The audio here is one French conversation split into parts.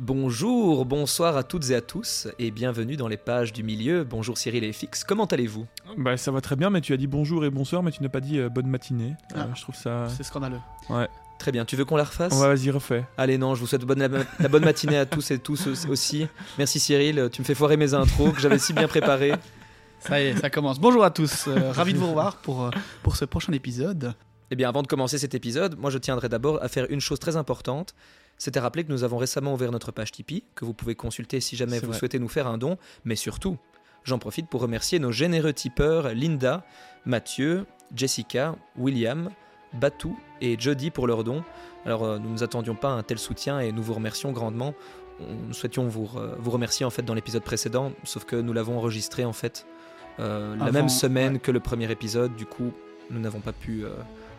Bonjour, bonsoir à toutes et à tous et bienvenue dans les pages du milieu. Bonjour Cyril et Fix, comment allez-vous? Bah ça va très bien, mais tu as dit bonjour et bonsoir, mais tu n'as pas dit euh, bonne matinée. Euh, Ah. je trouve ça. C'est scandaleux. Ouais. Très bien, tu veux qu'on la refasse? Ouais, vas-y refais. Allez non, je vous souhaite bonne, la, la bonne matinée à tous et tous aussi-. Merci Cyril, tu me fais foirer mes intros que j'avais si bien préparées. Ça y est, ça commence. Bonjour à tous, euh, ravi de vous revoir pour, pour ce prochain épisode. Eh bien avant de commencer cet épisode, moi je tiendrai d'abord à faire une chose très importante. C'est à rappeler que nous avons récemment ouvert notre page Tipeee, que vous pouvez consulter si jamais vous vrai. souhaitez nous faire un don, mais surtout, j'en profite pour remercier nos généreux tipeurs Linda, Mathieu, Jessica, William, Batou et Jody pour leurs dons. Alors euh, nous ne nous attendions pas à un tel soutien et nous vous remercions grandement. Nous souhaitions vous, vous remercier en fait dans l'épisode précédent, sauf que nous l'avons enregistré en fait euh, la même semaine ouais. que le premier épisode. Du coup, nous n'avons pas pu euh,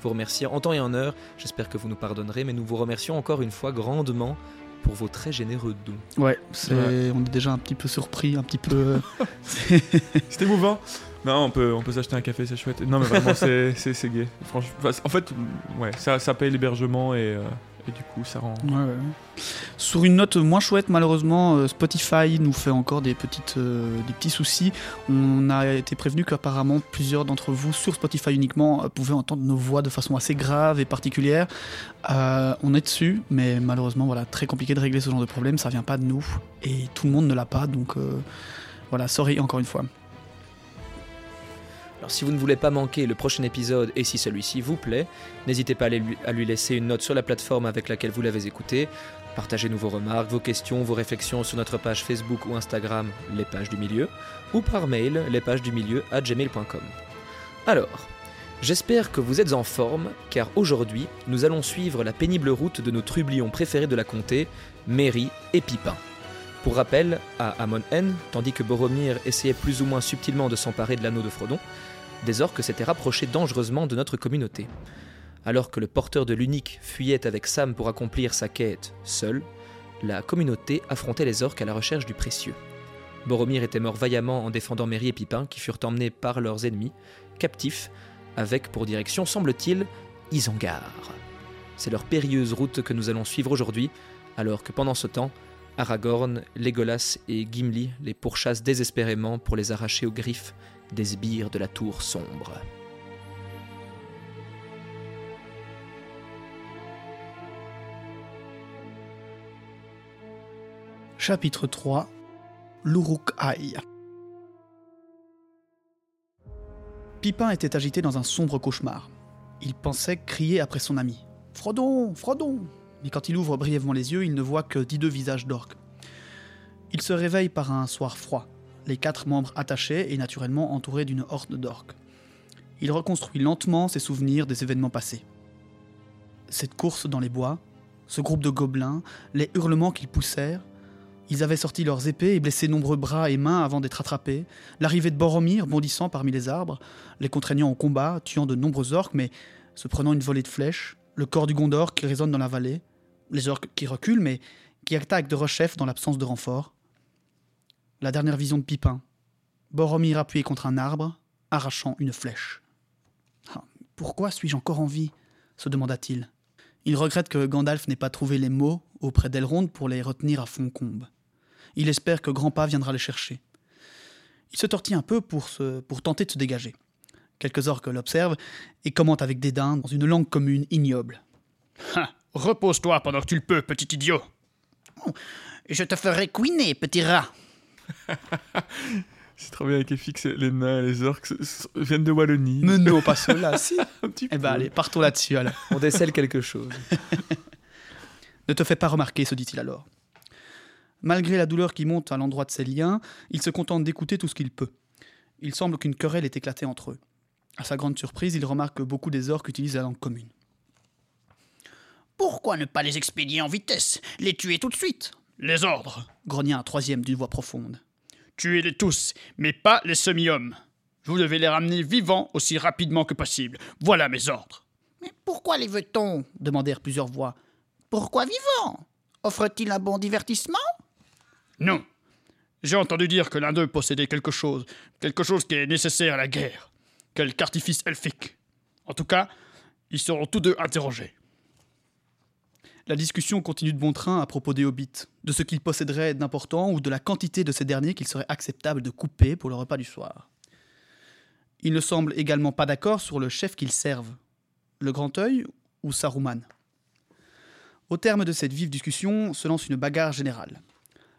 vous remercier en temps et en heure. J'espère que vous nous pardonnerez, mais nous vous remercions encore une fois grandement pour vos très généreux dons. Ouais, c'est, Ouais. on est déjà un petit peu surpris, un petit peu. c'est- C'était émouvant. Non, on peut, on peut s'acheter un café, c'est chouette. Non, mais vraiment, c'est, c'est, c'est gay. Franchement, en fait, ouais, ça, ça paye l'hébergement et, euh, et du coup, ça rend. Sur une note moins chouette, malheureusement, euh, Spotify nous fait encore euh, des petits soucis. On a été prévenu qu'apparemment plusieurs d'entre vous sur Spotify uniquement euh, pouvaient entendre nos voix de façon assez grave et particulière. On est dessus, mais malheureusement, voilà, très compliqué de régler ce genre de problème. Ça vient pas de nous et tout le monde ne l'a pas, donc voilà, sorry encore une fois. Si vous ne voulez pas manquer le prochain épisode et si celui-ci vous plaît, n'hésitez pas à lui, laisser une note sur la plateforme avec laquelle vous l'avez écouté. Partagez-nous vos remarques, vos questions, vos réflexions sur notre page Facebook ou Instagram, les pages du milieu, ou par mail, les pages du milieu à gmail.com. Alors, j'espère que vous êtes en forme, car aujourd'hui, nous allons suivre la pénible route de nos trublions préférés de la comté, Mary et Pipin. Pour rappel, à Amon N, tandis que Boromir essayait plus ou moins subtilement de s'emparer de l'anneau de Frodon, des orques s'étaient rapprochés dangereusement de notre communauté. Alors que le porteur de l'unique fuyait avec Sam pour accomplir sa quête seul, la communauté affrontait les orques à la recherche du précieux. Boromir était mort vaillamment en défendant Merry et Pipin qui furent emmenés par leurs ennemis, captifs, avec pour direction, semble-t-il, Isengard. C'est leur périlleuse route que nous allons suivre aujourd'hui, alors que pendant ce temps, Aragorn, Legolas et Gimli les pourchassent désespérément pour les arracher aux griffes des sbires de la tour sombre. Chapitre 3 L'Uruk-hai Pipin était agité dans un sombre cauchemar. Il pensait crier après son ami. Frodon Frodon Mais quand il ouvre brièvement les yeux, il ne voit que dix deux visages d'orques. Il se réveille par un soir froid, les quatre membres attachés et naturellement entourés d'une horde d'orques. Il reconstruit lentement ses souvenirs des événements passés. Cette course dans les bois, ce groupe de gobelins, les hurlements qu'ils poussèrent, ils avaient sorti leurs épées et blessé nombreux bras et mains avant d'être attrapés. L'arrivée de Boromir, bondissant parmi les arbres, les contraignant au combat, tuant de nombreux orques, mais se prenant une volée de flèches. Le corps du Gondor qui résonne dans la vallée. Les orques qui reculent, mais qui attaquent de rechef dans l'absence de renfort. La dernière vision de Pipin. Boromir appuyé contre un arbre, arrachant une flèche. Ah, pourquoi suis-je encore en vie se demanda-t-il. Il regrette que Gandalf n'ait pas trouvé les mots auprès d'Elrond pour les retenir à Foncombe. Il espère que Grandpa viendra les chercher. Il se tortille un peu pour, se, pour tenter de se dégager. Quelques orques l'observent et commentent avec dédain dans une langue commune ignoble. Repose-toi pendant que tu le peux, petit idiot. Je te ferai couiner, petit rat. C'est trop bien avec les fixes, les nains et les orques viennent de Wallonie. Mais non, pas cela, si. Un petit Eh ben allez, partons là-dessus alors. On décèle quelque chose. Ne te fais pas remarquer, se dit-il alors. Malgré la douleur qui monte à l'endroit de ses liens, il se contente d'écouter tout ce qu'il peut. Il semble qu'une querelle ait éclaté entre eux. À sa grande surprise, il remarque que beaucoup des orques utilisent la langue commune. Pourquoi ne pas les expédier en vitesse Les tuer tout de suite? Les ordres Grogna un troisième d'une voix profonde. Tuez-les tous, mais pas les semi-hommes. Vous devez les ramener vivants aussi rapidement que possible. Voilà mes ordres. Mais pourquoi les veut-on? demandèrent plusieurs voix. Pourquoi vivant Offre-t-il un bon divertissement? Non. J'ai entendu dire que l'un d'eux possédait quelque chose, quelque chose qui est nécessaire à la guerre. Quelque artifice elfique. En tout cas, ils seront tous deux interrogés. La discussion continue de bon train à propos des hobbits, de ce qu'ils posséderaient d'important ou de la quantité de ces derniers qu'il serait acceptable de couper pour le repas du soir. Ils ne semblent également pas d'accord sur le chef qu'ils servent, le Grand Œil ou Saruman. Au terme de cette vive discussion se lance une bagarre générale.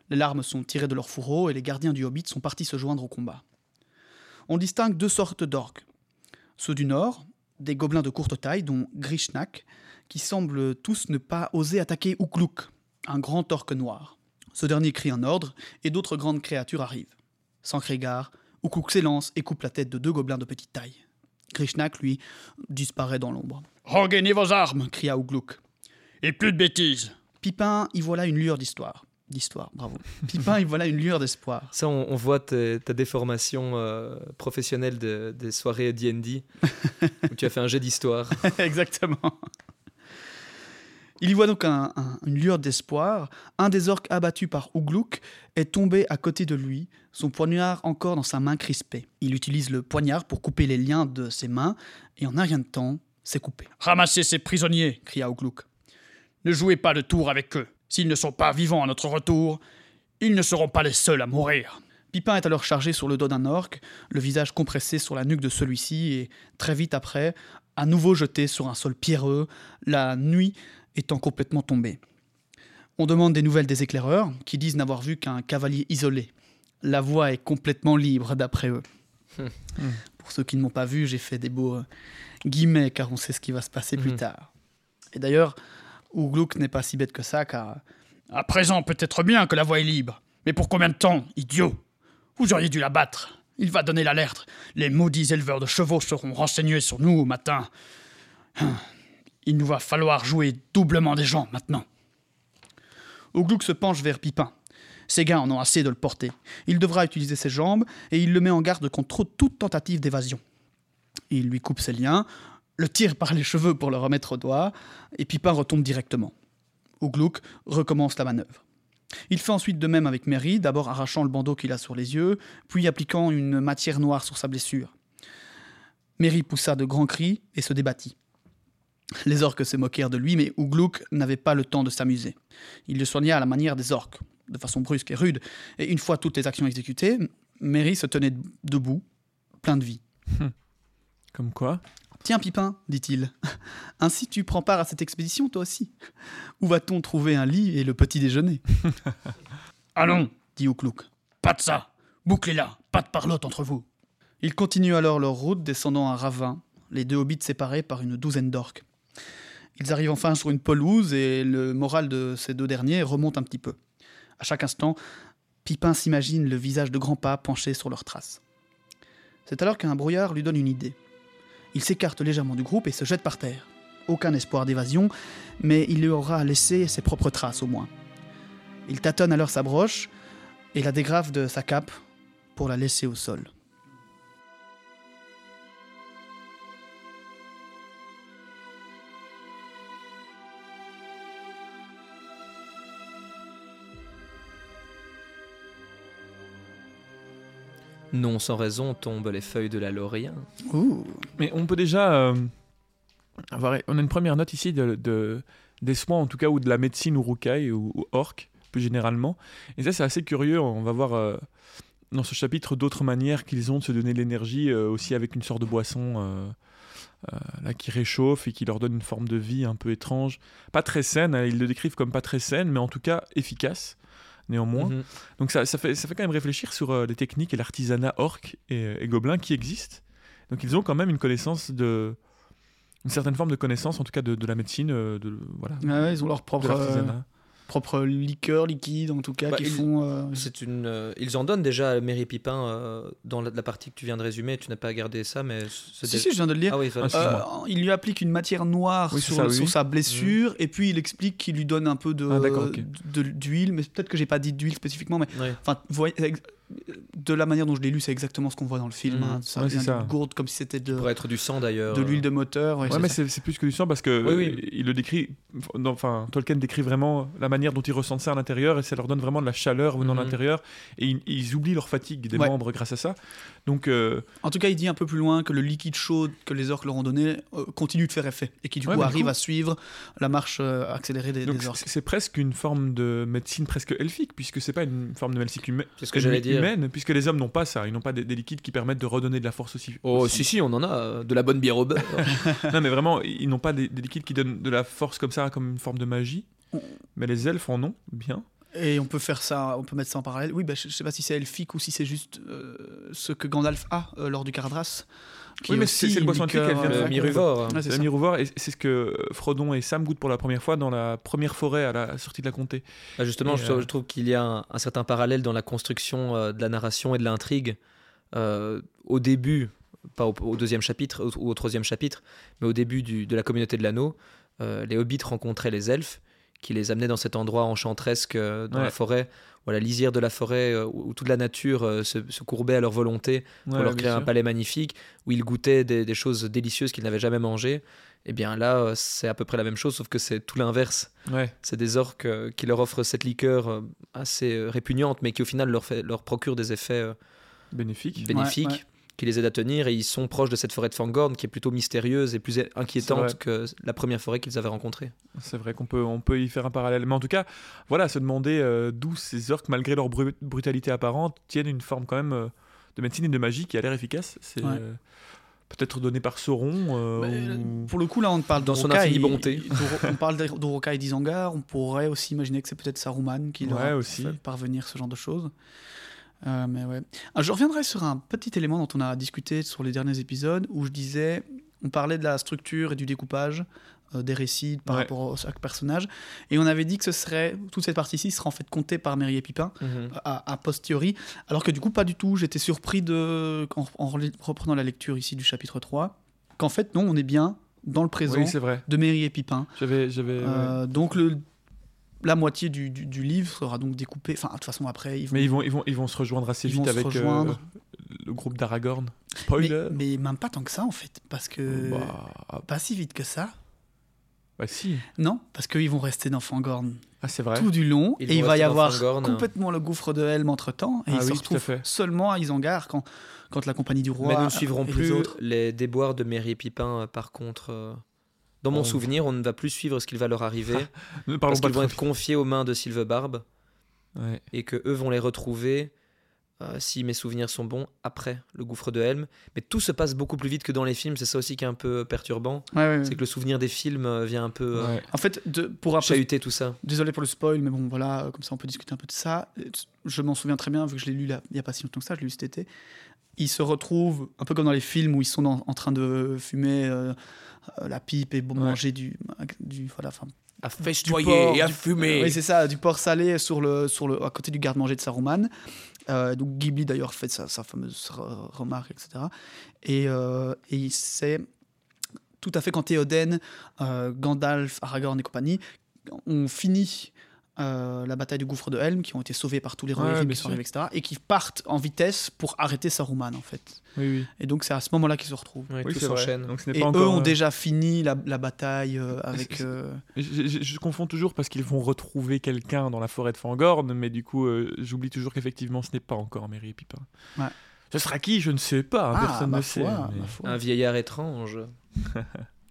Les larmes sont tirées de leurs fourreaux et les gardiens du Hobbit sont partis se joindre au combat. On distingue deux sortes d'orques. Ceux du nord, des gobelins de courte taille, dont Grishnak, qui semblent tous ne pas oser attaquer Ukluk, un grand orque noir. Ce dernier crie un ordre, et d'autres grandes créatures arrivent. Sans crégar, Ukluk s'élance et coupe la tête de deux gobelins de petite taille. Grishnak, lui, disparaît dans l'ombre. Regagnez vos armes Cria Ugluk. Et plus de bêtises Pipin, y voilà une lueur d'histoire. D'histoire, bravo. Pipin, y voilà une lueur d'espoir. Ça, on, on voit ta déformation euh, professionnelle de- des soirées D&D, où tu as fait un jet d'histoire. Exactement. Il y voit donc un- un- une lueur d'espoir. Un des orques abattus par Ugluk est tombé à côté de lui, son poignard encore dans sa main crispée. Il utilise le poignard pour couper les liens de ses mains, et en un rien de temps, c'est coupé. Ramassez ces prisonniers Cria Ugluk. Ne jouez pas de tour avec eux. S'ils ne sont pas vivants à notre retour, ils ne seront pas les seuls à mourir. Pipin est alors chargé sur le dos d'un orque, le visage compressé sur la nuque de celui-ci, et très vite après, à nouveau jeté sur un sol pierreux, la nuit étant complètement tombée. On demande des nouvelles des éclaireurs, qui disent n'avoir vu qu'un cavalier isolé. La voie est complètement libre d'après eux. Hmm. Pour ceux qui ne m'ont pas vu, j'ai fait des beaux euh, guillemets, car on sait ce qui va se passer plus Mhm. tard. Et d'ailleurs, Ugluk n'est pas si bête que ça, car À présent, peut-être bien que la voie est libre. Mais pour combien de temps, idiot? Vous auriez dû la battre. Il va donner l'alerte. Les maudits éleveurs de chevaux seront renseignés sur nous au matin. Il nous va falloir jouer doublement des gens maintenant. Ugluk se penche vers Pipin. Ses gars en ont assez de le porter. Il devra utiliser ses jambes et il le met en garde contre toute tentative d'évasion. Il lui coupe ses liens, le tire par les cheveux pour le remettre au doigt, et Pipin retombe directement. Ugluk recommence la manœuvre. Il fait ensuite de même avec Merry, d'abord arrachant le bandeau qu'il a sur les yeux, puis appliquant une matière noire sur sa blessure. Merry poussa de grands cris et se débattit. Les orques se moquèrent de lui, mais Ugluk n'avait pas le temps de s'amuser. Il le soigna à la manière des orques, de façon brusque et rude, et une fois toutes les actions exécutées, Merry se tenait debout, plein de vie. Comme quoi Tiens, Pipin, dit-il, ainsi tu prends part à cette expédition, toi aussi. Où va-t-on trouver un lit et le petit déjeuner Allons, dit Ugluk. pas de ça. Bouclez-la, pas de parlotte entre vous. Ils continuent alors leur route descendant un ravin, les deux hobbits séparés par une douzaine d'orques. Ils arrivent enfin sur une pelouse et le moral de ces deux derniers remonte un petit peu. À chaque instant, Pipin s'imagine le visage de Grandpa penché sur leurs traces. C'est alors qu'un brouillard lui donne une idée. Il s'écarte légèrement du groupe et se jette par terre. Aucun espoir d'évasion, mais il lui aura laissé ses propres traces au moins. Il tâtonne alors sa broche et la dégrave de sa cape pour la laisser au sol. Non sans raison tombent les feuilles de la laurier. Ouh. Mais on peut déjà euh, avoir. On a une première note ici de, de- des soins, en tout cas, ou de la médecine urukai ou, ou orc, plus généralement. Et ça, c'est assez curieux. On va voir euh, dans ce chapitre d'autres manières qu'ils ont de se donner de l'énergie, euh, aussi avec une sorte de boisson euh, euh, là, qui réchauffe et qui leur donne une forme de vie un peu étrange. Pas très saine, hein, ils le décrivent comme pas très saine, mais en tout cas efficace. Néanmoins, Mhm. donc ça, ça, fait, ça fait quand même réfléchir sur euh, les techniques et l'artisanat orc et, et gobelin qui existent. Donc ils ont quand même une connaissance de... Une certaine forme de connaissance, en tout cas de, de la médecine, euh, de, voilà, Ah ouais, ils ont leur propre, euh. Propre liqueur liquide, en tout cas, Bah, qui ils- font. euh, C'est une, euh, ils en donnent déjà à Mary Pipin euh, dans la, la partie que tu viens de résumer. Tu n'as pas gardé ça, mais c'est Si, des- si, je viens de le lire. Ah oui. Ah, Euh, il lui applique une matière noire Oui, sur, ça, oui, sur oui. sa blessure, et puis il explique qu'il lui donne un peu de Ah, de- d'huile, mais peut-être que j'ai pas dit d'huile spécifiquement, mais enfin, vous voyez, ex- de la manière dont je l'ai lu, c'est exactement ce qu'on voit dans le film. Mhm. hein. Ça Ouais, vient c'est ça. d'une gourde comme si c'était de, Pour être du sang d'ailleurs. de l'huile de moteur. ouais, mais c'est plus que du sang parce que Oui, oui. euh, il le décrit. Enfin, Tolkien décrit vraiment la manière dont ils ressentent ça à l'intérieur et ça leur donne vraiment de la chaleur venant de Mhm. l'intérieur et ils, ils oublient leur fatigue des Ouais. membres grâce à ça. Donc, euh, En tout cas, il dit un peu plus loin que le liquide chaud que les orques leur ont donné euh, continue de faire effet et qui du Ouais, coup arrive coup- à suivre la marche euh, accélérée des, donc des orques. c'est c'est presque une forme de médecine presque elfique puisque c'est pas une forme de médecine humaine. C'est ce que j'allais dire. Humaine, puisque les hommes n'ont pas ça, ils n'ont pas des, des liquides qui permettent de redonner de la force aussi. Oh, aussi. si, si, on en a. euh, De la bonne bière au beurre. non, mais vraiment, ils n'ont pas des, des liquides qui donnent de la force comme ça, comme une forme de magie. Mais les elfes en ont, bien. Et on peut faire ça, on peut mettre ça en parallèle. Oui, bah, je, je sais pas si c'est elfique ou si c'est juste euh, ce que Gandalf a euh, lors du Caradras. Qui Oui, mais c'est- le boisson elle liqueur, vient de Le euh, faire Miruvor. Ça. le et c'est ce que Frodon et Sam goûtent pour la première fois dans la première forêt à la sortie de la comté. Ah, justement, Et, je, euh, je trouve qu'il y a un, un certain parallèle dans la construction euh, de la narration et de l'intrigue. Euh, au début, pas au, au deuxième chapitre au- ou au troisième chapitre, mais au début du- de la communauté de l'anneau, euh, les hobbits rencontraient les elfes qui les amenaient dans cet endroit enchantresque euh, dans Ouais. la forêt, ou à la lisière de la forêt, euh, où, où toute la nature euh, se, se courbait à leur volonté pour Ouais, leur créer un palais magnifique, où ils goûtaient des, des choses délicieuses qu'ils n'avaient jamais mangées. Et bien là, euh, c'est à peu près la même chose, sauf que c'est tout l'inverse. Ouais, C'est des orques euh, qui leur offrent cette liqueur euh, assez euh, répugnante, mais qui au final leur, fait, leur procure des effets euh, bénéfique. bénéfiques, ouais. Qui les aident à tenir. Et ils sont proches de cette forêt de Fangorn, qui est plutôt mystérieuse et plus inquiétante que la première forêt qu'ils avaient rencontrée. C'est vrai qu'on peut, on peut y faire un parallèle. Mais en tout cas, voilà, se demander euh, d'où ces orques, malgré leur bru- brutalité apparente, tiennent une forme quand même euh, de médecine et de magie qui a l'air efficace. C'est Ouais. euh, peut-être donné par Sauron. euh, ou- Pour le coup, là, on parle Dans son infinie bonté. On parle d'Orokai et d'Isangar. On pourrait aussi imaginer que c'est peut-être Saruman qui leur Ouais, a aussi. fait parvenir ce genre de choses. Euh, mais ouais. Ah, je reviendrai sur un petit élément dont on a discuté sur les derniers épisodes où je disais, on parlait de la structure et du découpage euh, des récits par Ouais. rapport aux chaque personnage, et on avait dit que ce serait toute cette partie-ci serait en fait comptée par Merry et Pipin à, à posteriori, alors que du coup pas du tout. J'étais surpris de en, reprenant la lecture ici du chapitre 3 qu'en fait non, on est bien dans le présent Oui, c'est vrai. de Merry et Pipin. J'avais, j'avais. ouais. Euh, donc le la moitié du, du- du livre sera donc découpée. Enfin, de toute façon, après, ils vont. Mais ils vont, ils vont, ils vont se rejoindre assez Ils vite vont se avec euh, rejoindre. le groupe d'Aragorn. mais, Spoiler. mais même pas tant que ça, en fait. Parce que. Bah, Pas si vite que ça. bah si. Non, parce qu'ils vont rester dans Fangorn Ah, c'est vrai. tout du long. Ils et il va y avoir Fangorn. complètement le gouffre de Helm entre temps. Et Ah ils se oui, à retrouvent fait. seulement à Isengard quand, quand la compagnie du roi. Mais nous ne suivrons les plus autres. les déboires de Merry et Pipin, euh, par contre. Dans mon On- souvenir, on ne va plus suivre ce qu'il va leur arriver, Ne parlons parce pas qu'ils vont être confiés aux mains de Sylvebarbe, Ouais. et que eux vont les retrouver, euh, si mes souvenirs sont bons, après le gouffre de Helm. Mais tout se passe beaucoup plus vite que dans les films, c'est ça aussi qui est un peu perturbant, Ouais, ouais, ouais. c'est que le souvenir des films euh, vient un peu euh. En fait, de, pour peu chahuter tout ça. Désolé pour le spoil, mais bon, voilà, comme ça on peut discuter un peu de ça. Je m'en souviens très bien, vu que je l'ai lu là, il n'y a pas si longtemps que ça, je l'ai lu cet été. Ils se retrouvent, un peu comme dans les films où ils sont dans- en train de fumer euh, la pipe et Ouais. manger du. du voilà, enfin, À du festoyer porc, et à du- fumer. Oui, c'est ça, du porc salé sur le, sur le, à côté du garde-manger de Saruman. Euh, donc Ghibli d'ailleurs fait sa, sa fameuse re- remarque, etc. Et, euh, et c'est tout à fait quand Théoden, euh, Gandalf, Aragorn et compagnie ont fini euh, la bataille du gouffre de Helm, qui ont été sauvés par tous les Ouais, qui sont arrivés, etc. Et qui partent en vitesse pour arrêter Saruman, en fait. Oui, oui. Et donc c'est à ce moment-là qu'ils se retrouvent. Ouais, Oui, tout c'est vrai. s'enchaîne. Donc ce n'est Et pas eux encore. ont euh, déjà fini la, la bataille euh, avec... euh, Je, je- je confonds toujours parce qu'ils vont retrouver quelqu'un dans la forêt de Fangorn, mais du coup, euh, j'oublie toujours qu'effectivement, ce n'est pas encore Merry et Pipin. Ouais. Ce sera qui Je ne sais pas. hein, Ah, personne ne sait. foi, mais-. Un vieillard étrange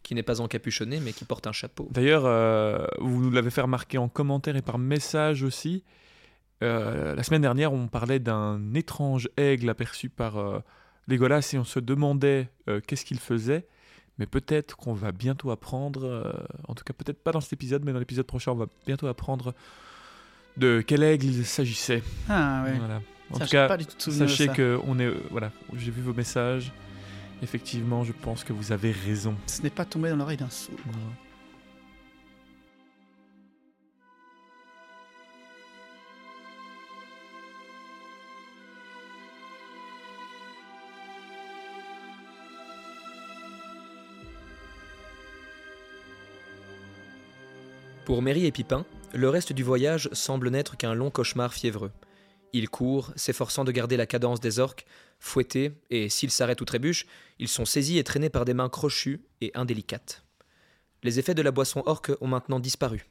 qui n'est pas encapuchonné mais qui porte un chapeau. D'ailleurs, euh, vous nous l'avez fait remarquer en commentaire et par message aussi. Euh, la semaine dernière, on parlait d'un étrange aigle aperçu par euh, Legolas et on se demandait euh, qu'est-ce qu'il faisait. Mais peut-être qu'on va bientôt apprendre, euh, en tout cas peut-être pas dans cet épisode, mais dans l'épisode prochain, on va bientôt apprendre de quel aigle il s'agissait. Ah ouais. Voilà. En Ça, tout cas, pas du tout sachez ça. que on est, euh, voilà, j'ai vu vos messages. Effectivement, je pense que vous avez raison. Ce n'est pas tombé dans l'oreille d'un sourd. Pour Merry et Pipin, le reste du voyage semble n'être qu'un long cauchemar fiévreux. Il court, s'efforçant de garder la cadence des orques, fouettés, et s'ils s'arrêtent ou trébuchent, ils sont saisis et traînés par des mains crochues et indélicates. Les effets de la boisson orque ont maintenant disparu.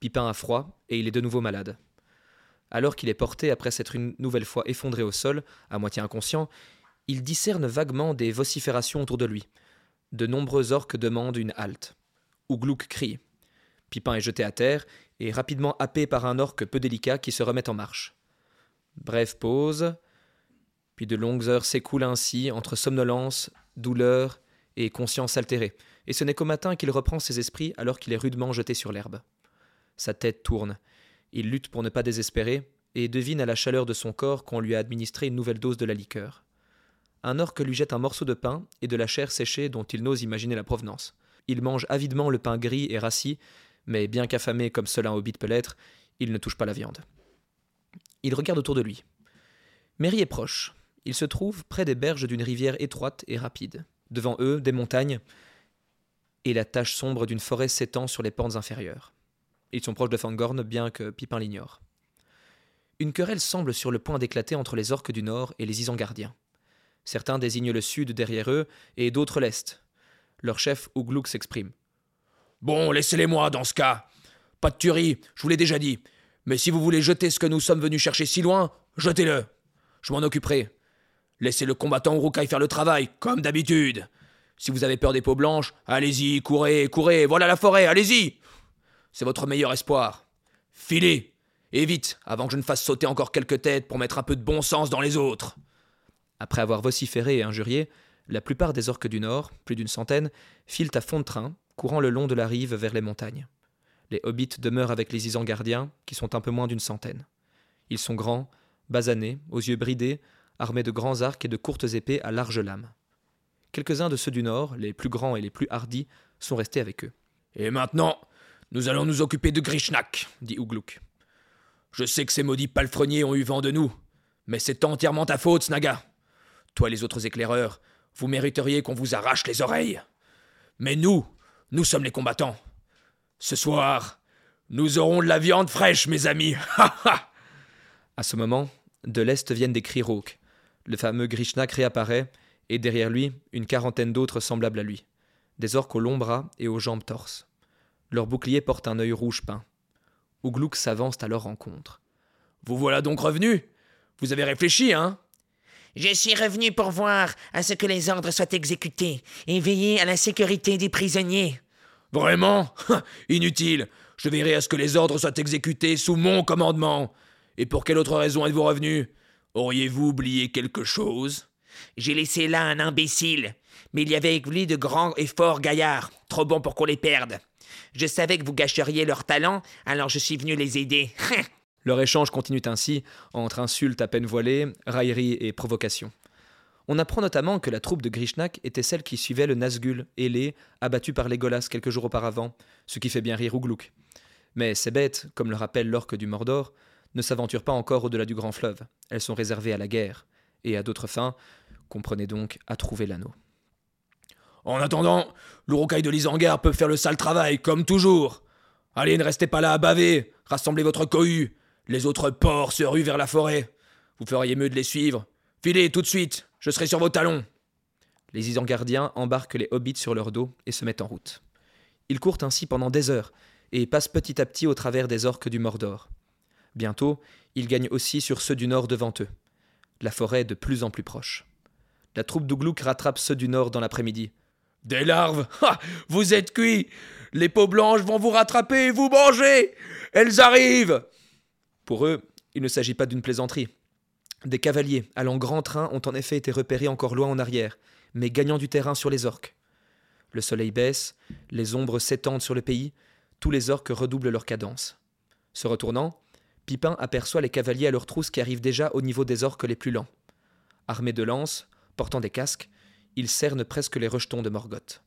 Pipin a froid, et il est de nouveau malade. Alors qu'il est porté après s'être une nouvelle fois effondré au sol, à moitié inconscient, il discerne vaguement des vociférations autour de lui. De nombreux orques demandent une halte. Ouglouk crie. Pipin est jeté à terre et rapidement happé par un orque peu délicat qui se remet en marche. Brève pause, puis de longues heures s'écoulent ainsi entre somnolence, douleur et conscience altérée, et ce n'est qu'au matin qu'il reprend ses esprits alors qu'il est rudement jeté sur l'herbe. Sa tête tourne, il lutte pour ne pas désespérer, et devine à la chaleur de son corps qu'on lui a administré une nouvelle dose de la liqueur. Un orque lui jette un morceau de pain et de la chair séchée dont il n'ose imaginer la provenance. Il mange avidement le pain gris et rassis, mais bien qu'affamé comme cela un hobbit peut l'être, il ne touche pas la viande. Il regarde autour de lui. Mairie est proche. Il se trouve près des berges d'une rivière étroite et rapide. Devant eux, des montagnes et la tache sombre d'une forêt s'étend sur les pentes inférieures. Ils sont proches de Fangorn, bien que Pipin l'ignore. Une querelle semble sur le point d'éclater entre les orques du nord et les Isangardiens. Certains désignent le sud derrière eux et d'autres l'est. Leur chef Ouglouk s'exprime. Bon, laissez-les-moi dans ce cas. Pas de tuerie, je vous l'ai déjà dit. Mais si vous voulez jeter ce que nous sommes venus chercher si loin, jetez-le. Je m'en occuperai. Laissez le combattant Urukai faire le travail, comme d'habitude. Si vous avez peur des peaux blanches, allez-y, courez, courez, voilà la forêt, allez-y. C'est votre meilleur espoir. Filez, et vite, avant que je ne fasse sauter encore quelques têtes pour mettre un peu de bon sens dans les autres. Après avoir vociféré et injurié, la plupart des orques du Nord, plus d'une centaine, filent à fond de train, courant le long de la rive vers les montagnes. Les hobbits demeurent avec les Isangardiens, qui sont un peu moins d'une centaine. Ils sont grands, basanés, aux yeux bridés, armés de grands arcs et de courtes épées à larges lames. Quelques-uns de ceux du Nord, les plus grands et les plus hardis, sont restés avec eux. Et maintenant, nous allons nous occuper de Grishnak, dit Ouglouk. Je sais que ces maudits palefreniers ont eu vent de nous, mais c'est entièrement ta faute, Snaga. Toi et les autres éclaireurs, vous mériteriez qu'on vous arrache les oreilles. Mais nous, nous sommes les combattants. Ce soir, nous aurons de la viande fraîche, mes amis. à ce moment, de l'est viennent des cris rauques. Le fameux Grishnak réapparaît, et derrière lui, une quarantaine d'autres semblables à lui. Des orques aux longs bras et aux jambes torses. Leur bouclier porte un œil rouge peint. Ouglouk s'avance à leur rencontre. Vous voilà donc revenu Vous avez réfléchi, hein Je suis revenu pour voir à ce que les ordres soient exécutés et veiller à la sécurité des prisonniers. Vraiment? Inutile Je veillerai à ce que les ordres soient exécutés sous mon commandement. Et pour quelle autre raison êtes-vous revenu Auriez-vous oublié quelque chose? J'ai laissé là un imbécile, mais il y avait avec lui de grands et forts gaillards, trop bons pour qu'on les perde. Je savais que vous gâcheriez leur talent, alors je suis venu les aider. leur échange continue ainsi, entre insultes à peine voilées, railleries et provocations. On apprend notamment que la troupe de Grishnak était celle qui suivait le Nazgûl, ailé, abattu par les Golas quelques jours auparavant, ce qui fait bien rire Ouglouk. Mais ces bêtes, comme le rappelle l'orque du Mordor, ne s'aventurent pas encore au-delà du grand fleuve. Elles sont réservées à la guerre, et à d'autres fins, comprenez donc à trouver l'anneau. En attendant, l'Urukai de l'Isangar peut faire le sale travail, comme toujours. Allez, ne restez pas là à baver, rassemblez votre cohue. Les autres porcs se ruent vers la forêt. Vous feriez mieux de les suivre. Filez tout de suite, je serai sur vos talons. Les Isangardiens embarquent les hobbits sur leur dos et se mettent en route. Ils courent ainsi pendant des heures et passent petit à petit au travers des orques du Mordor. Bientôt, ils gagnent aussi sur ceux du nord devant eux. La forêt est de plus en plus proche. La troupe d'Ouglouk rattrape ceux du nord dans l'après-midi. Des larves Vous êtes cuits Les peaux blanches vont vous rattraper et vous manger Elles arrivent Pour eux, il ne s'agit pas d'une plaisanterie. Des cavaliers, allant grand train, ont en effet été repérés encore loin en arrière, mais gagnant du terrain sur les orques. Le soleil baisse, les ombres s'étendent sur le pays, tous les orques redoublent leur cadence. Se retournant, Pipin aperçoit les cavaliers à leur trousse qui arrivent déjà au niveau des orques les plus lents. Armés de lances, portant des casques, ils cernent presque les rejetons de Morgoth.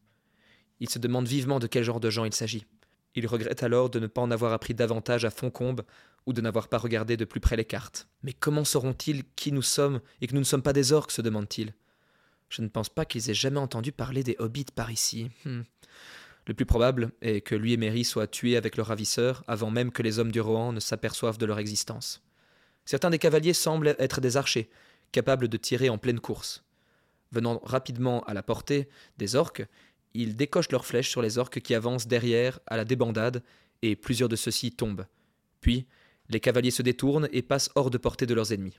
Il se demande vivement de quel genre de gens il s'agit. Il regrette alors de ne pas en avoir appris davantage à Foncombe ou de n'avoir pas regardé de plus près les cartes. Mais comment sauront-ils qui nous sommes et que nous ne sommes pas des orques? se demande-t-il. Je ne pense pas qu'ils aient jamais entendu parler des hobbits par ici. Hmm. Le plus probable est que lui et Mary soient tués avec leur ravisseur avant même que les hommes du Rohan ne s'aperçoivent de leur existence. Certains des cavaliers semblent être des archers, capables de tirer en pleine course. Venant rapidement à la portée des orques, ils décochent leurs flèches sur les orques qui avancent derrière à la débandade, et plusieurs de ceux-ci tombent. Puis, les cavaliers se détournent et passent hors de portée de leurs ennemis.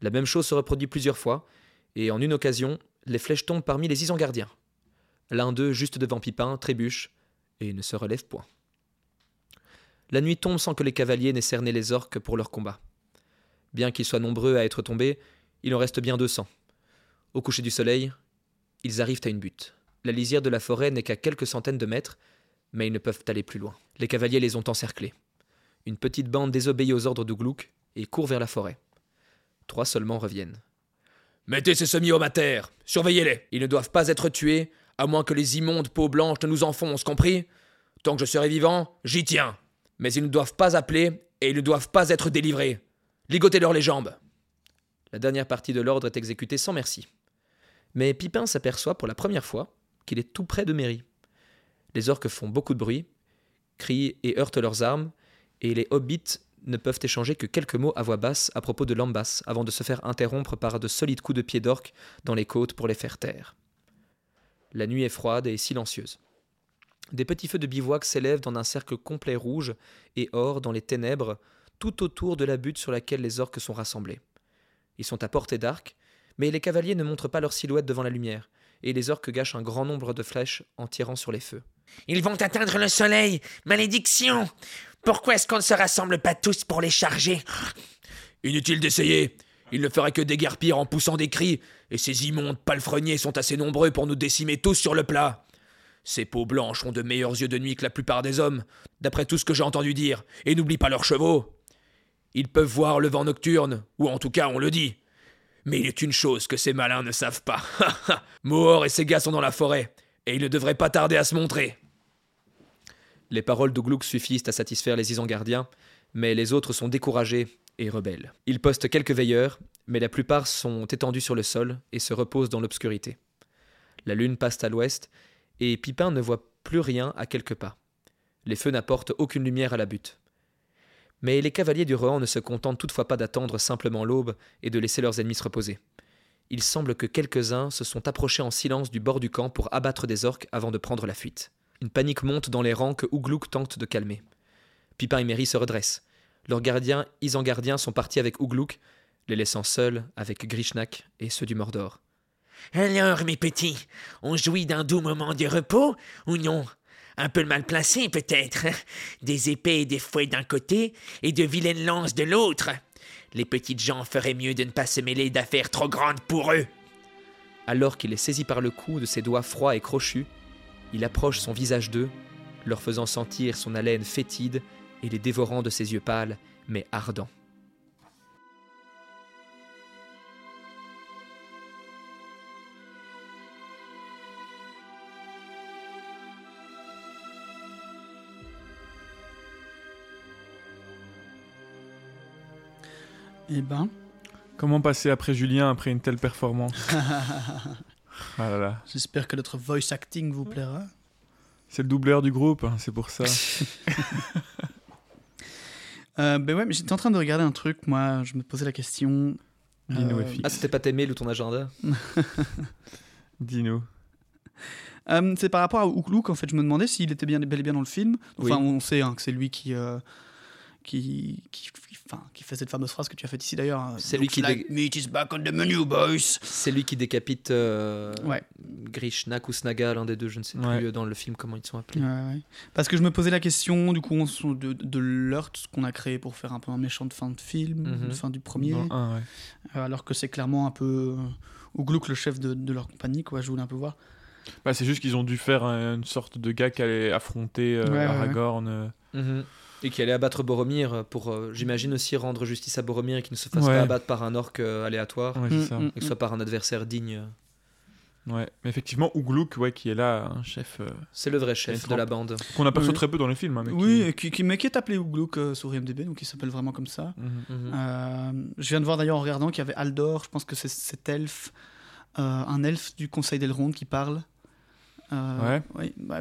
La même chose se reproduit plusieurs fois, et en une occasion, les flèches tombent parmi les Isangardiens. L'un d'eux, juste devant Pipin, trébuche et ne se relève point. La nuit tombe sans que les cavaliers n'aient cerné les orques pour leur combat. Bien qu'ils soient nombreux à être tombés, il en reste bien deux cents. Au coucher du soleil, ils arrivent à une butte. La lisière de la forêt n'est qu'à quelques centaines de mètres, mais ils ne peuvent aller plus loin. Les cavaliers les ont encerclés. Une petite bande désobéit aux ordres d'Ouglouk et court vers la forêt. Trois seulement reviennent. Mettez ces semis à terre, surveillez-les. Ils ne doivent pas être tués, à moins que les immondes peaux blanches ne nous enfoncent, compris? Tant que je serai vivant, j'y tiens. Mais ils ne doivent pas appeler et ils ne doivent pas être délivrés. Ligotez-leur les jambes. La dernière partie de l'ordre est exécutée sans merci. Mais Pipin s'aperçoit pour la première fois qu'il est tout près de Mairie. Les orques font beaucoup de bruit, crient et heurtent leurs armes, et les hobbits ne peuvent échanger que quelques mots à voix basse à propos de Lambas avant de se faire interrompre par de solides coups de pied d'orques dans les côtes pour les faire taire. La nuit est froide et silencieuse. Des petits feux de bivouac s'élèvent dans un cercle complet rouge et or dans les ténèbres, tout autour de la butte sur laquelle les orques sont rassemblés. Ils sont à portée d'arc, mais les cavaliers ne montrent pas leur silhouette devant la lumière, et les orques gâchent un grand nombre de flèches en tirant sur les feux. Ils vont atteindre le soleil Malédiction Pourquoi est-ce qu'on ne se rassemble pas tous pour les charger? Inutile d'essayer Ils ne feraient que déguerpir en poussant des cris, et ces immondes palefreniers sont assez nombreux pour nous décimer tous sur le plat. Ces peaux blanches ont de meilleurs yeux de nuit que la plupart des hommes, d'après tout ce que j'ai entendu dire, et n'oublie pas leurs chevaux. Ils peuvent voir le vent nocturne, ou en tout cas on le dit. Mais il est une chose que ces malins ne savent pas. Mohor et ses gars sont dans la forêt, et ils ne devraient pas tarder à se montrer. Les paroles d'Ouglouk suffisent à satisfaire les Isangardiens, mais les autres sont découragés et rebelles. Ils postent quelques veilleurs, mais la plupart sont étendus sur le sol et se reposent dans l'obscurité. La lune passe à l'ouest, et Pipin ne voit plus rien à quelques pas. Les feux n'apportent aucune lumière à la butte. Mais les cavaliers du Rohan ne se contentent toutefois pas d'attendre simplement l'aube et de laisser leurs ennemis se reposer. Il semble que quelques-uns se sont approchés en silence du bord du camp pour abattre des orques avant de prendre la fuite. Une panique monte dans les rangs que Ouglouk tente de calmer. Pipin et Merry se redressent. Leurs gardiens, Isangardiens, sont partis avec Ouglouk, les laissant seuls avec Grishnak et ceux du Mordor. Alors, mes petits, on jouit d'un doux moment de repos ou non un peu mal placé peut-être. Des épées et des fouets d'un côté et de vilaines lances de l'autre. Les petites gens feraient mieux de ne pas se mêler d'affaires trop grandes pour eux. Alors qu'il est saisi par le cou de ses doigts froids et crochus, il approche son visage d'eux, leur faisant sentir son haleine fétide et les dévorant de ses yeux pâles mais ardents. Eh ben, Comment passer après Julien après une telle performance Ah là là. j'espère que notre voice acting vous plaira. C'est le doubleur du groupe, hein, c'est pour ça. Euh, ben ouais, mais j'étais en train de regarder un truc, moi, je me posais la question. Dis-nous, Euh, FX. Ah, c'était pas tes mails ou ton agenda Dis-nous. Euh, c'est par rapport à Ouklouk, en fait, je me demandais s'il était bien, bel et bien dans le film. Enfin, Oui. on sait hein, que c'est lui qui, euh, qui, qui, qui- enfin, qui fait cette fameuse phrase que tu as faite ici d'ailleurs. hein. C'est lui qui, Like dé- meat is back on the menu, boys. c'est lui qui décapite euh, Ouais. Grishnak ou Snaga, l'un des deux, je ne sais Ouais. plus euh, dans le film comment ils sont appelés. Ouais, ouais. Parce que je me posais la question, du coup, on de, de l'Earth qu'on a créé pour faire un peu un méchant de fin de film, Mhm. de fin du premier, euh, alors que c'est clairement un peu euh, Ouglouk, le chef de, de leur compagnie, quoi. Je voulais un peu voir. Bah, c'est juste qu'ils ont dû faire un- une sorte de gars qui allait affronter euh, Ouais, ouais, ouais. Aragorn. Mhm. Et qui allait abattre Boromir pour, euh, j'imagine aussi, rendre justice à Boromir et qu'il ne se fasse Ouais. pas abattre par un orc euh, aléatoire, Ouais, c'est Mm, ça. mm, et que ce soit par un adversaire digne. Ouais. Mais effectivement, Ouglouk, ouais, qui est là, un chef euh, C'est le vrai chef de la bande. qu'on aperçoit Oui. très peu dans les films. hein, mais qui- Oui, et qui, qui, mais qui est appelé Ouglouk euh, sur IMDb, donc il s'appelle vraiment comme ça. Mhm. Mhm. Euh, je viens de voir d'ailleurs en regardant qu'il y avait Aldor, je pense que c'est cet elfe, euh, un elfe du Conseil d'Elrond qui parle. Euh, Ouais. Oui, bah,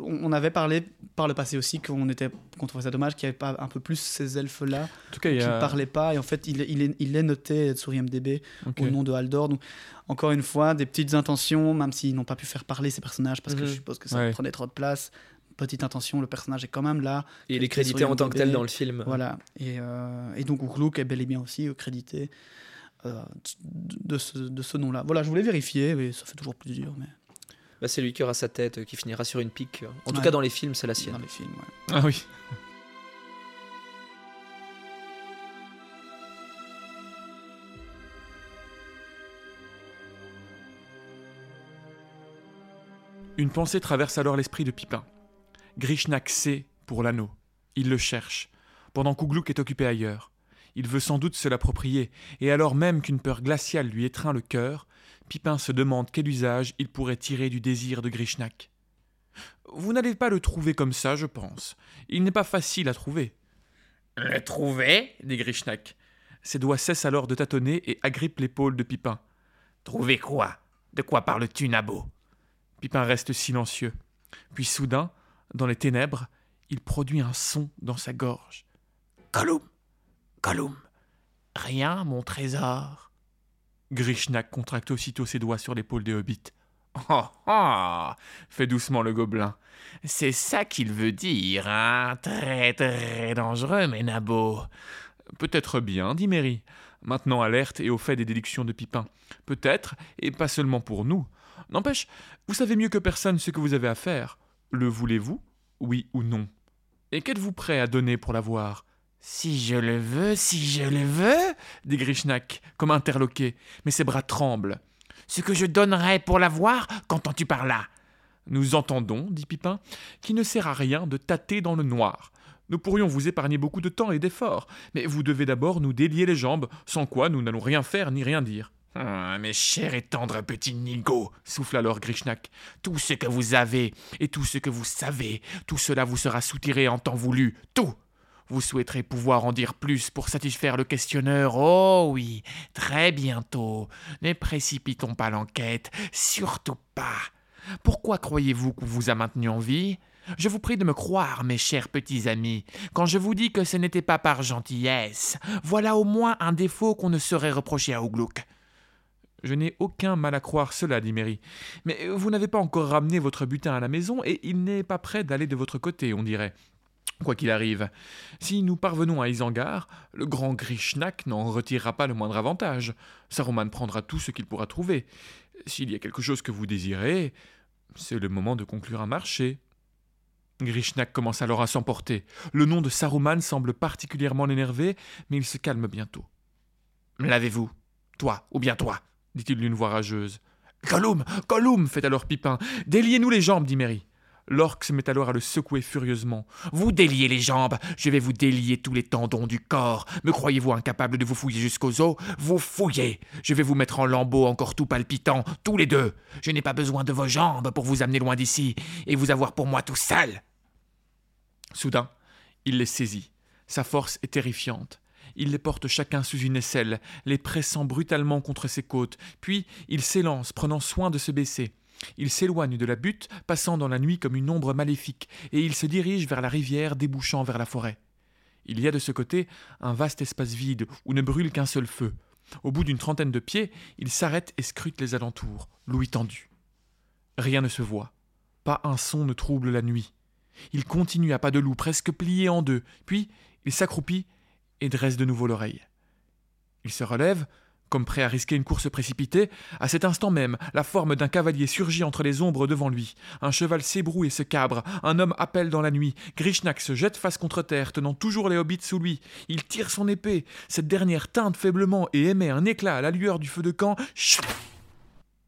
on avait parlé par le passé aussi qu'on était qu'on trouvait ça dommage qu'il n'y avait pas un peu plus ces elfes-là En tout cas, il y qui ne a. parlaient pas. Et en fait, il, est- il, est, il est noté sur IMDb Ok. au nom de Haldor. Donc, encore une fois, des petites intentions, même s'ils n'ont pas pu faire parler ces personnages parce que Mhm. je suppose que ça Ouais. prenait trop de place. Petite intention, le personnage est quand même là. Et il est crédité en tant que tel dans le film. Voilà. Et, euh, et donc, Urluk est bel et bien aussi euh, crédité euh, de ce, de ce nom-là. Voilà, je voulais vérifier, mais ça fait toujours plus dur. Mais Bah, c'est lui qui aura sa tête, euh, qui finira sur une pique. En tout cas, dans les films, c'est la sienne. dans les films, ouais. Ah oui. Une pensée traverse alors l'esprit de Pipin. Grishnak sait pour l'anneau. Il le cherche, pendant qu'Ougluk est occupé ailleurs. Il veut sans doute se l'approprier, et alors même qu'une peur glaciale lui étreint le cœur, Pipin se demande quel usage il pourrait tirer du désir de Grishnak. Vous n'allez pas le trouver comme ça, je pense. Il n'est pas facile à trouver. Le trouver? dit Grishnak. Ses doigts cessent alors de tâtonner et agrippent l'épaule de Pipin. Trouver quoi? De quoi parles-tu, Nabo Pipin reste silencieux. Puis soudain, dans les ténèbres, il produit un son dans sa gorge. Gollum Gollum Rien, mon trésor. Grishnak contracte aussitôt ses doigts sur l'épaule des hobbits. Oh, oh fait doucement le gobelin. C'est ça qu'il veut dire, hein Très, très dangereux, mes. Peut-être bien, dit Mary, maintenant alerte et au fait des déductions de Pipin. Peut-être, et pas seulement pour nous. N'empêche, vous savez mieux que personne ce que vous avez à faire. Le voulez-vous? Oui ou non? Et qu'êtes-vous prêt à donner pour l'avoir? Si je le veux, si je le veux dit Grishnak, comme interloqué, mais ses bras tremblent. Ce que je donnerais pour l'avoir, qu'entends-tu par là? Nous entendons, dit Pipin, qu'il ne sert à rien de tâter dans le noir. Nous pourrions vous épargner beaucoup de temps et d'efforts, mais vous devez d'abord nous délier les jambes, sans quoi nous n'allons rien faire ni rien dire. Ah, Mes chers et tendres petits nigauds, Souffle alors Grishnak. tout ce que vous avez et tout ce que vous savez, tout cela vous sera soutiré en temps voulu, tout. Vous souhaiterez pouvoir en dire plus pour satisfaire le questionneur. Oh oui, très bientôt. Ne précipitons pas l'enquête, surtout pas. Pourquoi croyez-vous qu'on vous a maintenu en vie? Je vous prie de me croire, mes chers petits amis, quand je vous dis que ce n'était pas par gentillesse. Voilà au moins un défaut qu'on ne saurait reprocher à Ouglouk. Je n'ai aucun mal à croire cela, dit Mary. Mais vous n'avez pas encore ramené votre butin à la maison et il n'est pas prêt d'aller de votre côté, on dirait. Quoi qu'il arrive, si nous parvenons à Isengard, le grand Grishnak n'en retirera pas le moindre avantage. Saruman prendra tout ce qu'il pourra trouver. S'il y a quelque chose que vous désirez, c'est le moment de conclure un marché. Grishnak commence alors à s'emporter. Le nom de Saruman semble particulièrement l'énerver, mais il se calme bientôt. L'avez-vous? Toi, ou bien toi? dit-il d'une voix rageuse. Gollum Gollum fait alors Pipin. Déliez-nous les jambes, dit Mary. L'orque se met alors à le secouer furieusement. Vous déliez les jambes, je vais vous délier tous les tendons du corps. Me croyez-vous incapable de vous fouiller jusqu'aux os? Vous fouillez Je vais vous mettre en lambeaux encore tout palpitants, tous les deux. Je n'ai pas besoin de vos jambes pour vous amener loin d'ici et vous avoir pour moi tout seul. Soudain, il les saisit. Sa force est terrifiante. Il les porte chacun sous une aisselle, les pressant brutalement contre ses côtes, puis il s'élance, prenant soin de se baisser. Il s'éloigne de la butte, passant dans la nuit comme une ombre maléfique, et il se dirige vers la rivière débouchant vers la forêt. Il y a de ce côté un vaste espace vide où ne brûle qu'un seul feu. Au bout d'une trentaine de pieds, il s'arrête et scrute les alentours, l'ouïe tendue. Rien ne se voit. Pas un son ne trouble la nuit. Il continue à pas de loup, presque plié en deux, puis il s'accroupit et dresse de nouveau l'oreille. Il se relève, comme prêt à risquer une course précipitée. À cet instant même, la forme d'un cavalier surgit entre les ombres devant lui. Un cheval s'ébroue et se cabre. Un homme appelle dans la nuit. Grishnak se jette face contre terre, tenant toujours les hobbits sous lui. Il tire son épée. Cette dernière teinte faiblement et émet un éclat à la lueur du feu de camp. Chut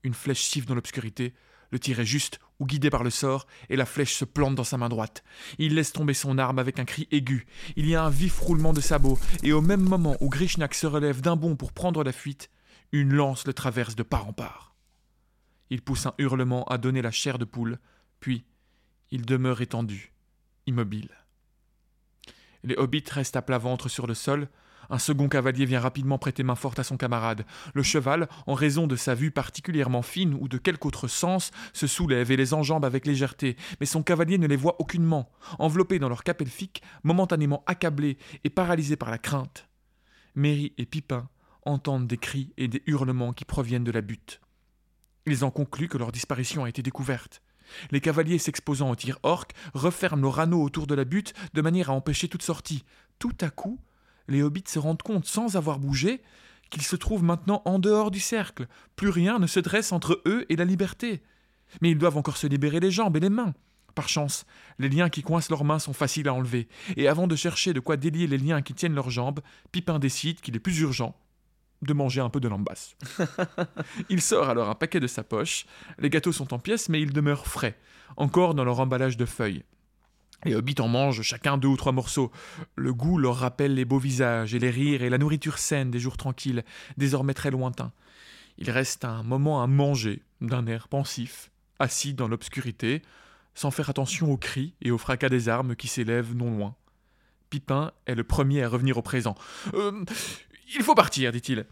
Une flèche siffle dans l'obscurité. Le tir est juste ou guidé par le sort, et la flèche se plante dans sa main droite. Il laisse tomber son arme avec un cri aigu. Il y a un vif roulement de sabots, et au même moment où Grishnak se relève d'un bond pour prendre la fuite, une lance le traverse de part en part. Il pousse un hurlement à donner la chair de poule, puis il demeure étendu, immobile. Les hobbits restent à plat ventre sur le sol. Un second cavalier vient rapidement prêter main forte à son camarade. Le cheval, en raison de sa vue particulièrement fine ou de quelque autre sens, se soulève et les enjambe avec légèreté, mais son cavalier ne les voit aucunement, enveloppés dans leur cap elfique, momentanément accablés et paralysés par la crainte. Merry et Pipin entendent des cris et des hurlements qui proviennent de la butte. Ils en concluent que leur disparition a été découverte. Les cavaliers s'exposant au tir orc referment leurs anneaux autour de la butte de manière à empêcher toute sortie. Tout à coup, les hobbits se rendent compte, sans avoir bougé, qu'ils se trouvent maintenant en dehors du cercle. Plus rien ne se dresse entre eux et la liberté. Mais ils doivent encore se libérer les jambes et les mains. Par chance, les liens qui coincent leurs mains sont faciles à enlever, et avant de chercher de quoi délier les liens qui tiennent leurs jambes, Pipin décide qu'il est plus urgent de manger un peu de lambasse. il sort alors un paquet de sa poche. Les gâteaux sont en pièces, mais ils demeurent frais, encore dans leur emballage de feuilles. Les hobbits en mangent chacun deux ou trois morceaux. Le goût leur rappelle les beaux visages et les rires et la nourriture saine des jours tranquilles, désormais très lointains. Il reste un moment à manger, d'un air pensif, assis dans l'obscurité, sans faire attention aux cris et au fracas des armes qui s'élèvent non loin. Pipin est le premier à revenir au présent. Euh, il faut partir, dit-il.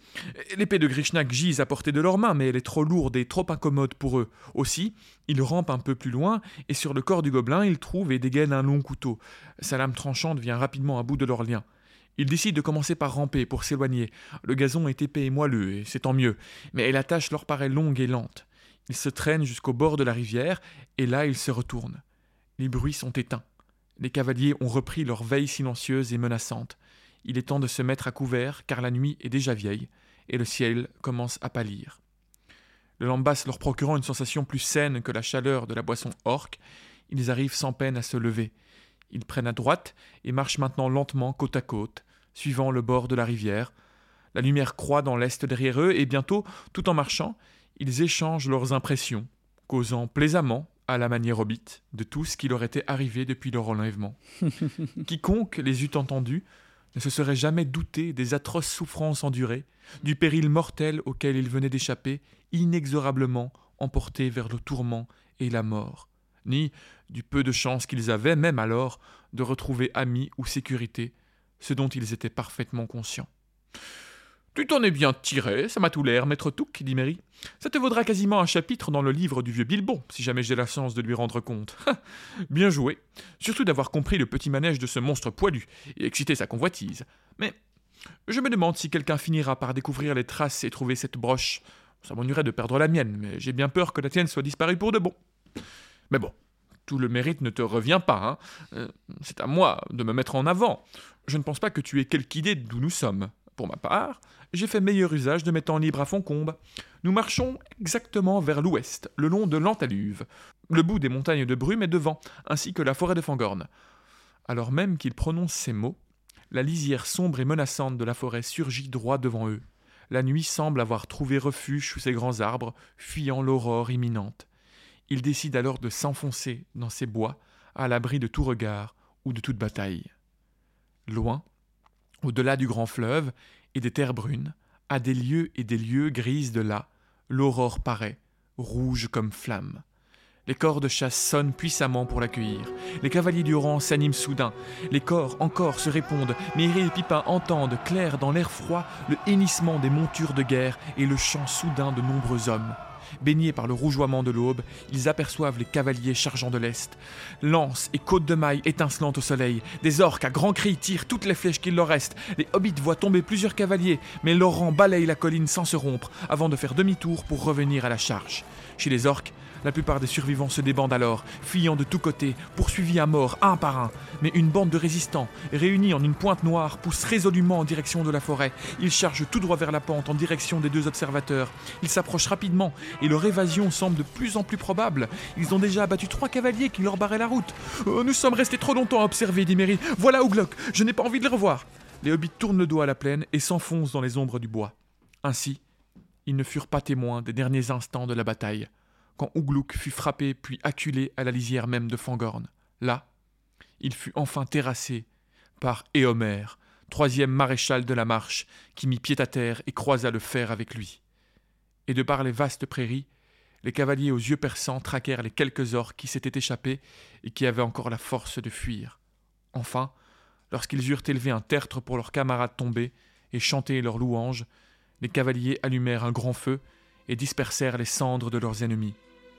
L'épée de Grishnak gise à portée de leurs mains, mais elle est trop lourde et trop incommode pour eux. Aussi, ils rampent un peu plus loin, et sur le corps du gobelin, ils trouvent et dégainent un long couteau. Sa lame tranchante vient rapidement à bout de leur lien. Ils décident de commencer par ramper pour s'éloigner. Le gazon est épais et moelleux, et c'est tant mieux, mais la tâche leur paraît longue et lente. Ils se traînent jusqu'au bord de la rivière, et là ils se retournent. Les bruits sont éteints. Les cavaliers ont repris leur veille silencieuse et menaçante. Il est temps de se mettre à couvert, car la nuit est déjà vieille, et le ciel commence à pâlir. Le lambasse leur procurant une sensation plus saine que la chaleur de la boisson orque, ils arrivent sans peine à se lever. Ils prennent à droite et marchent maintenant lentement côte à côte, suivant le bord de la rivière. La lumière croît dans l'est derrière eux, et bientôt, tout en marchant, ils échangent leurs impressions, causant plaisamment, à la manière hobbit, de tout ce qui leur était arrivé depuis leur enlèvement. Quiconque les eût entendus ne se serait jamais douté des atroces souffrances endurées, du péril mortel auquel ils venaient d'échapper, inexorablement emportés vers le tourment et la mort, ni du peu de chance qu'ils avaient, même alors, de retrouver amis ou sécurité, ce dont ils étaient parfaitement conscients. Tu t'en es bien tiré, ça m'a tout l'air, maître Touc, dit Mary. Ça te vaudra quasiment un chapitre dans le livre du vieux Bilbon, si jamais j'ai la chance de lui rendre compte. bien joué. Surtout d'avoir compris le petit manège de ce monstre poilu et excité sa convoitise. Mais je me demande si quelqu'un finira par découvrir les traces et trouver cette broche. Ça m'ennuierait de perdre la mienne, mais j'ai bien peur que la tienne soit disparue pour de bon. Mais bon, tout le mérite ne te revient pas. Hein. Euh, c'est à moi de me mettre en avant. Je ne pense pas que tu aies quelque idée d'où nous sommes. Pour ma part, j'ai fait meilleur usage de mes temps libres à Foncombe. Nous marchons exactement vers l'ouest, le long de l'Antaluve. Le bout des montagnes de brume est devant, ainsi que la forêt de Fangorn. Alors même qu'il prononce ces mots, la lisière sombre et menaçante de la forêt surgit droit devant eux. La nuit semble avoir trouvé refuge sous ces grands arbres, fuyant l'aurore imminente. Ils décident alors de s'enfoncer dans ces bois, à l'abri de tout regard ou de toute bataille. Loin, au-delà du grand fleuve et des terres brunes, à des lieux et des lieux grises de là, l'aurore paraît, rouge comme flamme. Les corps de chasse sonnent puissamment pour l'accueillir. Les cavaliers du rang s'animent soudain. Les corps encore se répondent. Méré et Pipin entendent, clair dans l'air froid, le hennissement des montures de guerre et le chant soudain de nombreux hommes. Baignés par le rougeoiement de l'aube, ils aperçoivent les cavaliers chargeant de l'est. Lances et côtes de mailles étincelantes au soleil. Des orques à grands cris tirent toutes les flèches qu'il leur reste. Les hobbits voient tomber plusieurs cavaliers, mais leur rang balaye la colline sans se rompre, avant de faire demi-tour pour revenir à la charge. Chez les orques, la plupart des survivants se débandent alors, fuyant de tous côtés, poursuivis à mort un par un. Mais une bande de résistants, réunis en une pointe noire, pousse résolument en direction de la forêt. Ils chargent tout droit vers la pente en direction des deux observateurs. Ils s'approchent rapidement et leur évasion semble de plus en plus probable. Ils ont déjà abattu trois cavaliers qui leur barraient la route. Oh, nous sommes restés trop longtemps à observer, dit Mary. Voilà Ouglock, je n'ai pas envie de les revoir. Les hobbits tournent le dos à la plaine et s'enfoncent dans les ombres du bois. Ainsi, ils ne furent pas témoins des derniers instants de la bataille quand Ouglouk fut frappé puis acculé à la lisière même de Fangorn. Là, il fut enfin terrassé par Éomer, troisième maréchal de la marche, qui mit pied à terre et croisa le fer avec lui. Et de par les vastes prairies, les cavaliers aux yeux perçants traquèrent les quelques orques qui s'étaient échappés et qui avaient encore la force de fuir. Enfin, Lorsqu'ils eurent élevé un tertre pour leurs camarades tombés et chanté leurs louanges, les cavaliers allumèrent un grand feu et dispersèrent les cendres de leurs ennemis.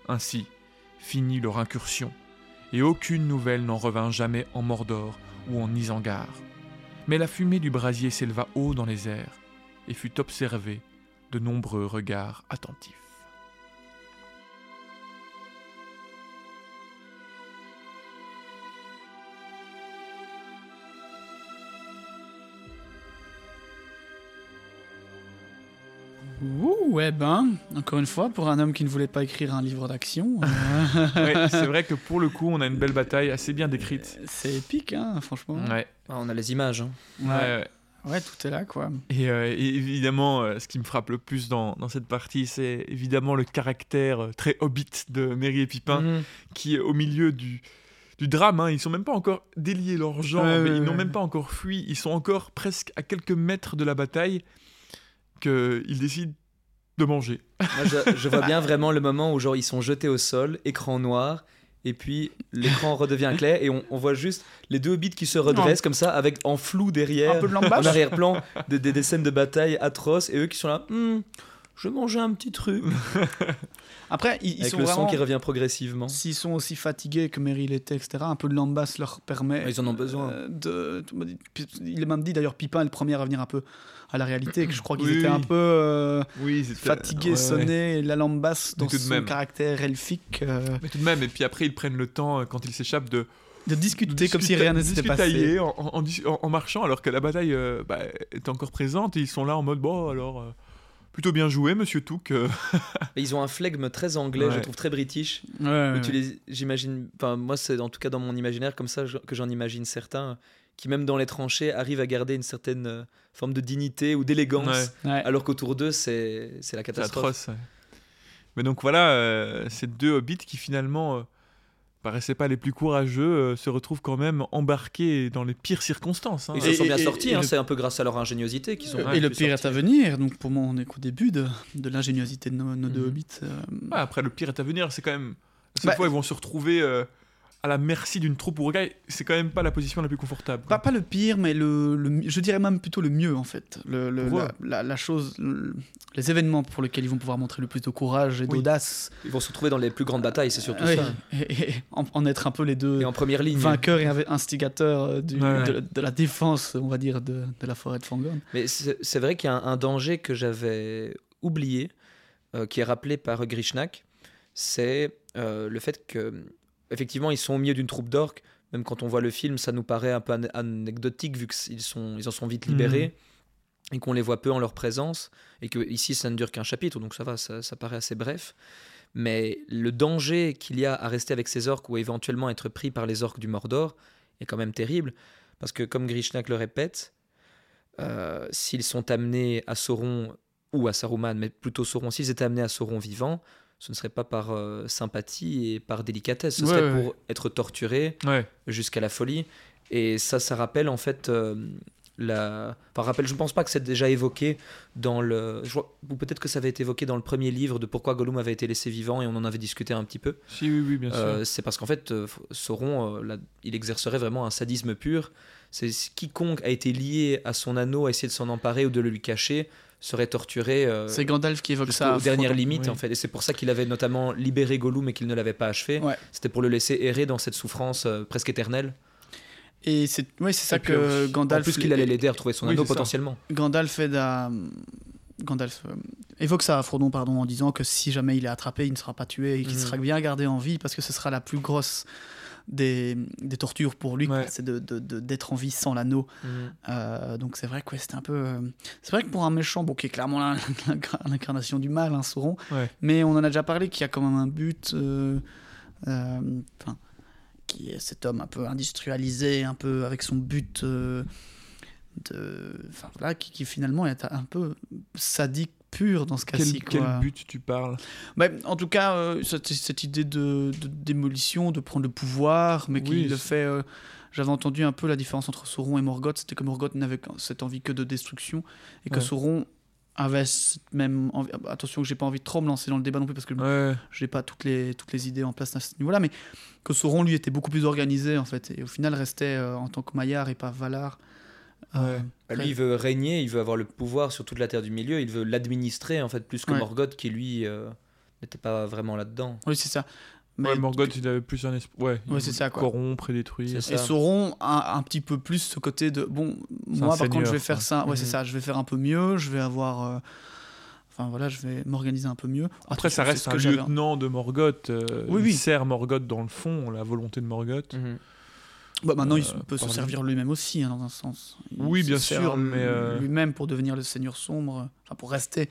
Ainsi finit leur incursion, et aucune nouvelle n'en revint jamais en Mordor ou en Isengard. Mais la fumée du brasier s'éleva haut dans les airs et fut observée de nombreux regards attentifs. Ouais ben, encore une fois, pour un homme qui ne voulait pas écrire un livre d'action, euh, Ouais, c'est vrai que pour le coup, on a une belle bataille assez bien décrite. c'est épique, hein, franchement. Ouais, Ah, on a les images. hein. ouais, ouais. Ouais, tout est là, quoi. Et, euh, et évidemment, euh, ce qui me frappe le plus dans, dans cette partie, c'est évidemment le caractère très hobbit de Merry et Pipin, Mhm. qui est au milieu du, du drame. Hein. Ils sont même pas encore déliés leurs jambes, ils n'ont même pas encore fui. Ils sont encore presque à quelques mètres de la bataille qu'ils décident de manger. Moi, je, je vois bien vraiment le moment où genre ils sont jetés au sol, écran noir, et puis l'écran redevient clair et on, on voit juste les deux hobbits qui se redressent comme ça avec en flou derrière, Un peu de en arrière-plan, des, des- des scènes de bataille atroces et eux qui sont là. Hmm, je manger un petit truc Après, ils, ils avec sont le vraiment... son qui revient progressivement. S'ils sont aussi fatigués que Meryl était, etc., un peu de lambasse leur permet. Ils en ont besoin. euh, de, il est même dit d'ailleurs, Pipin est le premier à revenir un peu à la réalité, que je crois qu'ils Oui, étaient un oui. peu euh, Oui, fatigués, sonnés, la lambasse Mais dans tout son même. caractère elfique, euh, Mais tout de même, et puis après, ils prennent le temps, euh, quand ils s'échappent, de, de discuter de comme si rien ne s'était passé. en, en, en- en marchant, alors que la bataille euh, bah, est encore présente, et ils sont là en mode, bon, alors, euh, plutôt bien joué, monsieur Touk. euh. Ils ont un flegme très anglais, je trouve très british. Ouais, où ouais, tu ouais. les, j'imagine, enfin moi c'est en tout cas dans mon imaginaire comme ça que j'en imagine certains qui même dans les tranchées arrivent à garder une certaine euh, forme de dignité ou d'élégance, Ouais. Ouais. alors qu'autour d'eux c'est c'est la C'est catastrophe. atroce. ouais. Mais donc voilà, euh, ces deux hobbits qui finalement euh, paraissaient pas les plus courageux euh, se retrouvent quand même embarqués dans les pires circonstances. hein. Ils se Et- sont bien et- sortis, et hein, le- c'est un peu grâce à leur ingéniosité qu'ils sont. et le pu pire est à venir, donc pour moi on est qu'au début de, de l'ingéniosité de nos, nos deux Mhm. hobbits. euh, Ouais, après, le pire est à venir. C'est quand même. Cette Bah- fois, ils vont se retrouver euh, à la merci d'une troupe Uruguay. C'est quand même pas la position la plus confortable. Pas, pas le pire, mais le, le- je dirais même plutôt le mieux en fait. Le, le- Pour la, eux. la- la chose, le- les événements pour lesquels ils vont pouvoir montrer le plus de courage et Oui. d'audace. Ils vont se retrouver dans les plus grandes batailles, c'est surtout Oui, ça. et, et en, en être un peu les deux Et en première ligne. vainqueurs et instigateurs euh, du- Ouais. de, de la défense, on va dire, de, de la forêt de Fangorn. Mais c'est c'est vrai qu'il y a un, un danger que j'avais oublié, euh, qui est rappelé par Grishnak, c'est euh, le fait que, effectivement, ils sont au milieu d'une troupe d'orques. Même quand on voit le film, ça nous paraît un peu an- anecdotique vu qu'ils sont, ils en sont vite libérés et qu'on les voit peu en leur présence et que ici ça ne dure qu'un chapitre, donc ça va, ça, ça paraît assez bref. Mais le danger qu'il y a à rester avec ces orques ou éventuellement être pris par les orques du Mordor est quand même terrible parce que comme Grishnak le répète, euh, s'ils sont amenés à Sauron ou à Saruman, mais plutôt Sauron, s'ils étaient amenés à Sauron vivant, ce ne serait pas par euh, sympathie et par délicatesse, ce Ouais, serait ouais. pour être torturés Ouais. jusqu'à la folie. Et ça, ça rappelle en fait euh, la. Enfin, rappelle, je ne pense pas que c'est déjà évoqué dans le. je vois- Ou peut-être que ça avait été évoqué dans le premier livre de pourquoi Gollum avait été laissé vivant et on en avait discuté un petit peu. Si, oui, oui, bien sûr. Euh, c'est parce qu'en fait, euh, Sauron, il exercerait vraiment un sadisme pur. C'est quiconque a été lié à son anneau, a essayé de s'en emparer ou de le lui cacher, serait torturé euh, C'est Gandalf qui évoque ça. à dernières limites oui. en fait. Et c'est pour ça qu'il avait notamment libéré Gollum et qu'il ne l'avait pas achevé. Ouais. C'était pour le laisser errer dans cette souffrance euh, presque éternelle. Et c'est ouais, c'est ça Et puis, que En Gandalf. plus qu'il allait l'aider à retrouver son Oui, anneau ça. potentiellement. Gandalf aide à. Gandalf euh, évoque ça à Frodon pardon, en disant que si jamais il est attrapé, il ne sera pas tué et qu'il Mhm. sera bien gardé en vie parce que ce sera la plus grosse des, des tortures pour lui. Ouais. c'est de- de- de- d'être en vie sans l'anneau. Euh, donc c'est vrai que ouais, c'était un peu. euh, C'est vrai que pour un méchant, bon, qui est clairement l'in- l'incarnation du mal, hein, Sauron, Ouais. mais on en a déjà parlé, qu'il y a quand même un but. euh, Enfin. qui est cet homme un peu industrialisé, un peu avec son but de. Enfin voilà, qui, qui finalement est un peu sadique pur dans ce cas-ci. quel, quel but tu parles? Ouais, en tout cas, euh, cette, cette idée de, de démolition, de prendre le pouvoir, mais qui Oui, le fait. euh, J'avais entendu un peu la différence entre Sauron et Morgoth, c'était que Morgoth n'avait cette envie que de destruction, et que Ouais. Sauron avait cette même envie- attention que j'ai pas envie de trop me lancer dans le débat non plus parce que Ouais. j'ai pas toutes les toutes les idées en place à ce niveau-là mais que Sauron lui était beaucoup plus organisé en fait et au final restait euh, en tant que Maillard et pas Valar Ouais. Bah, Lui, il veut régner, il veut avoir le pouvoir sur toute la Terre du Milieu, il veut l'administrer en fait plus que Ouais. Morgoth qui lui euh, n'était pas vraiment là-dedans. oui c'est ça mais Ouais, Morgoth, il avait plus un esprit. Ouais, Ouais, c'est ça, quoi. Corrompre et détruire. Et. Sauron a un petit peu plus ce côté de bon, moi par contre je vais faire quoi. ça, ouais c'est Mhm. ça, je vais faire un peu mieux, je vais avoir, euh, enfin voilà, je vais m'organiser un peu mieux. Après, ça reste un lieutenant de Morgoth. euh, Oui, il oui. sert Morgoth dans le fond, la volonté de Morgoth. Bah, maintenant il euh, peut se servir lui-même aussi hein, dans un sens. Il Oui, bien sûr, mais, euh, lui-même pour devenir le Seigneur sombre, enfin pour rester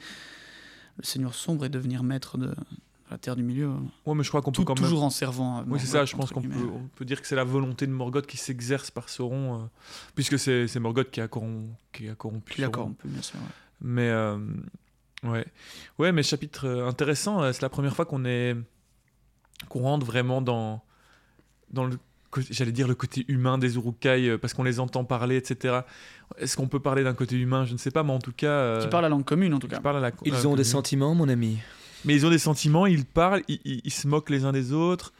le Seigneur sombre et devenir maître de la Terre du Milieu, Ouais, mais je crois qu'on peut quand même. toujours en servant. à Oui, c'est ça, je pense qu'on peut, guillemets. on peut dire que c'est la volonté de Morgoth qui s'exerce par Sauron, euh, puisque c'est Morgoth qui a, corrom- qui a corrompu. Sauron. on peut bien sûr. ouais. Mais euh, ouais, ouais, mais chapitre euh, intéressant. euh, C'est la première fois qu'on est qu'on rentre vraiment dans dans le j'allais dire le côté humain des Urukai euh, parce qu'on les entend parler, etc. Est-ce qu'on peut parler d'un côté humain? Je ne sais pas, mais en tout cas, euh, Qui parle la langue commune en tout cas. la- Ils la ont des sentiments, mon ami. mais ils ont des sentiments, ils parlent, ils, ils- ils se moquent les uns des autres.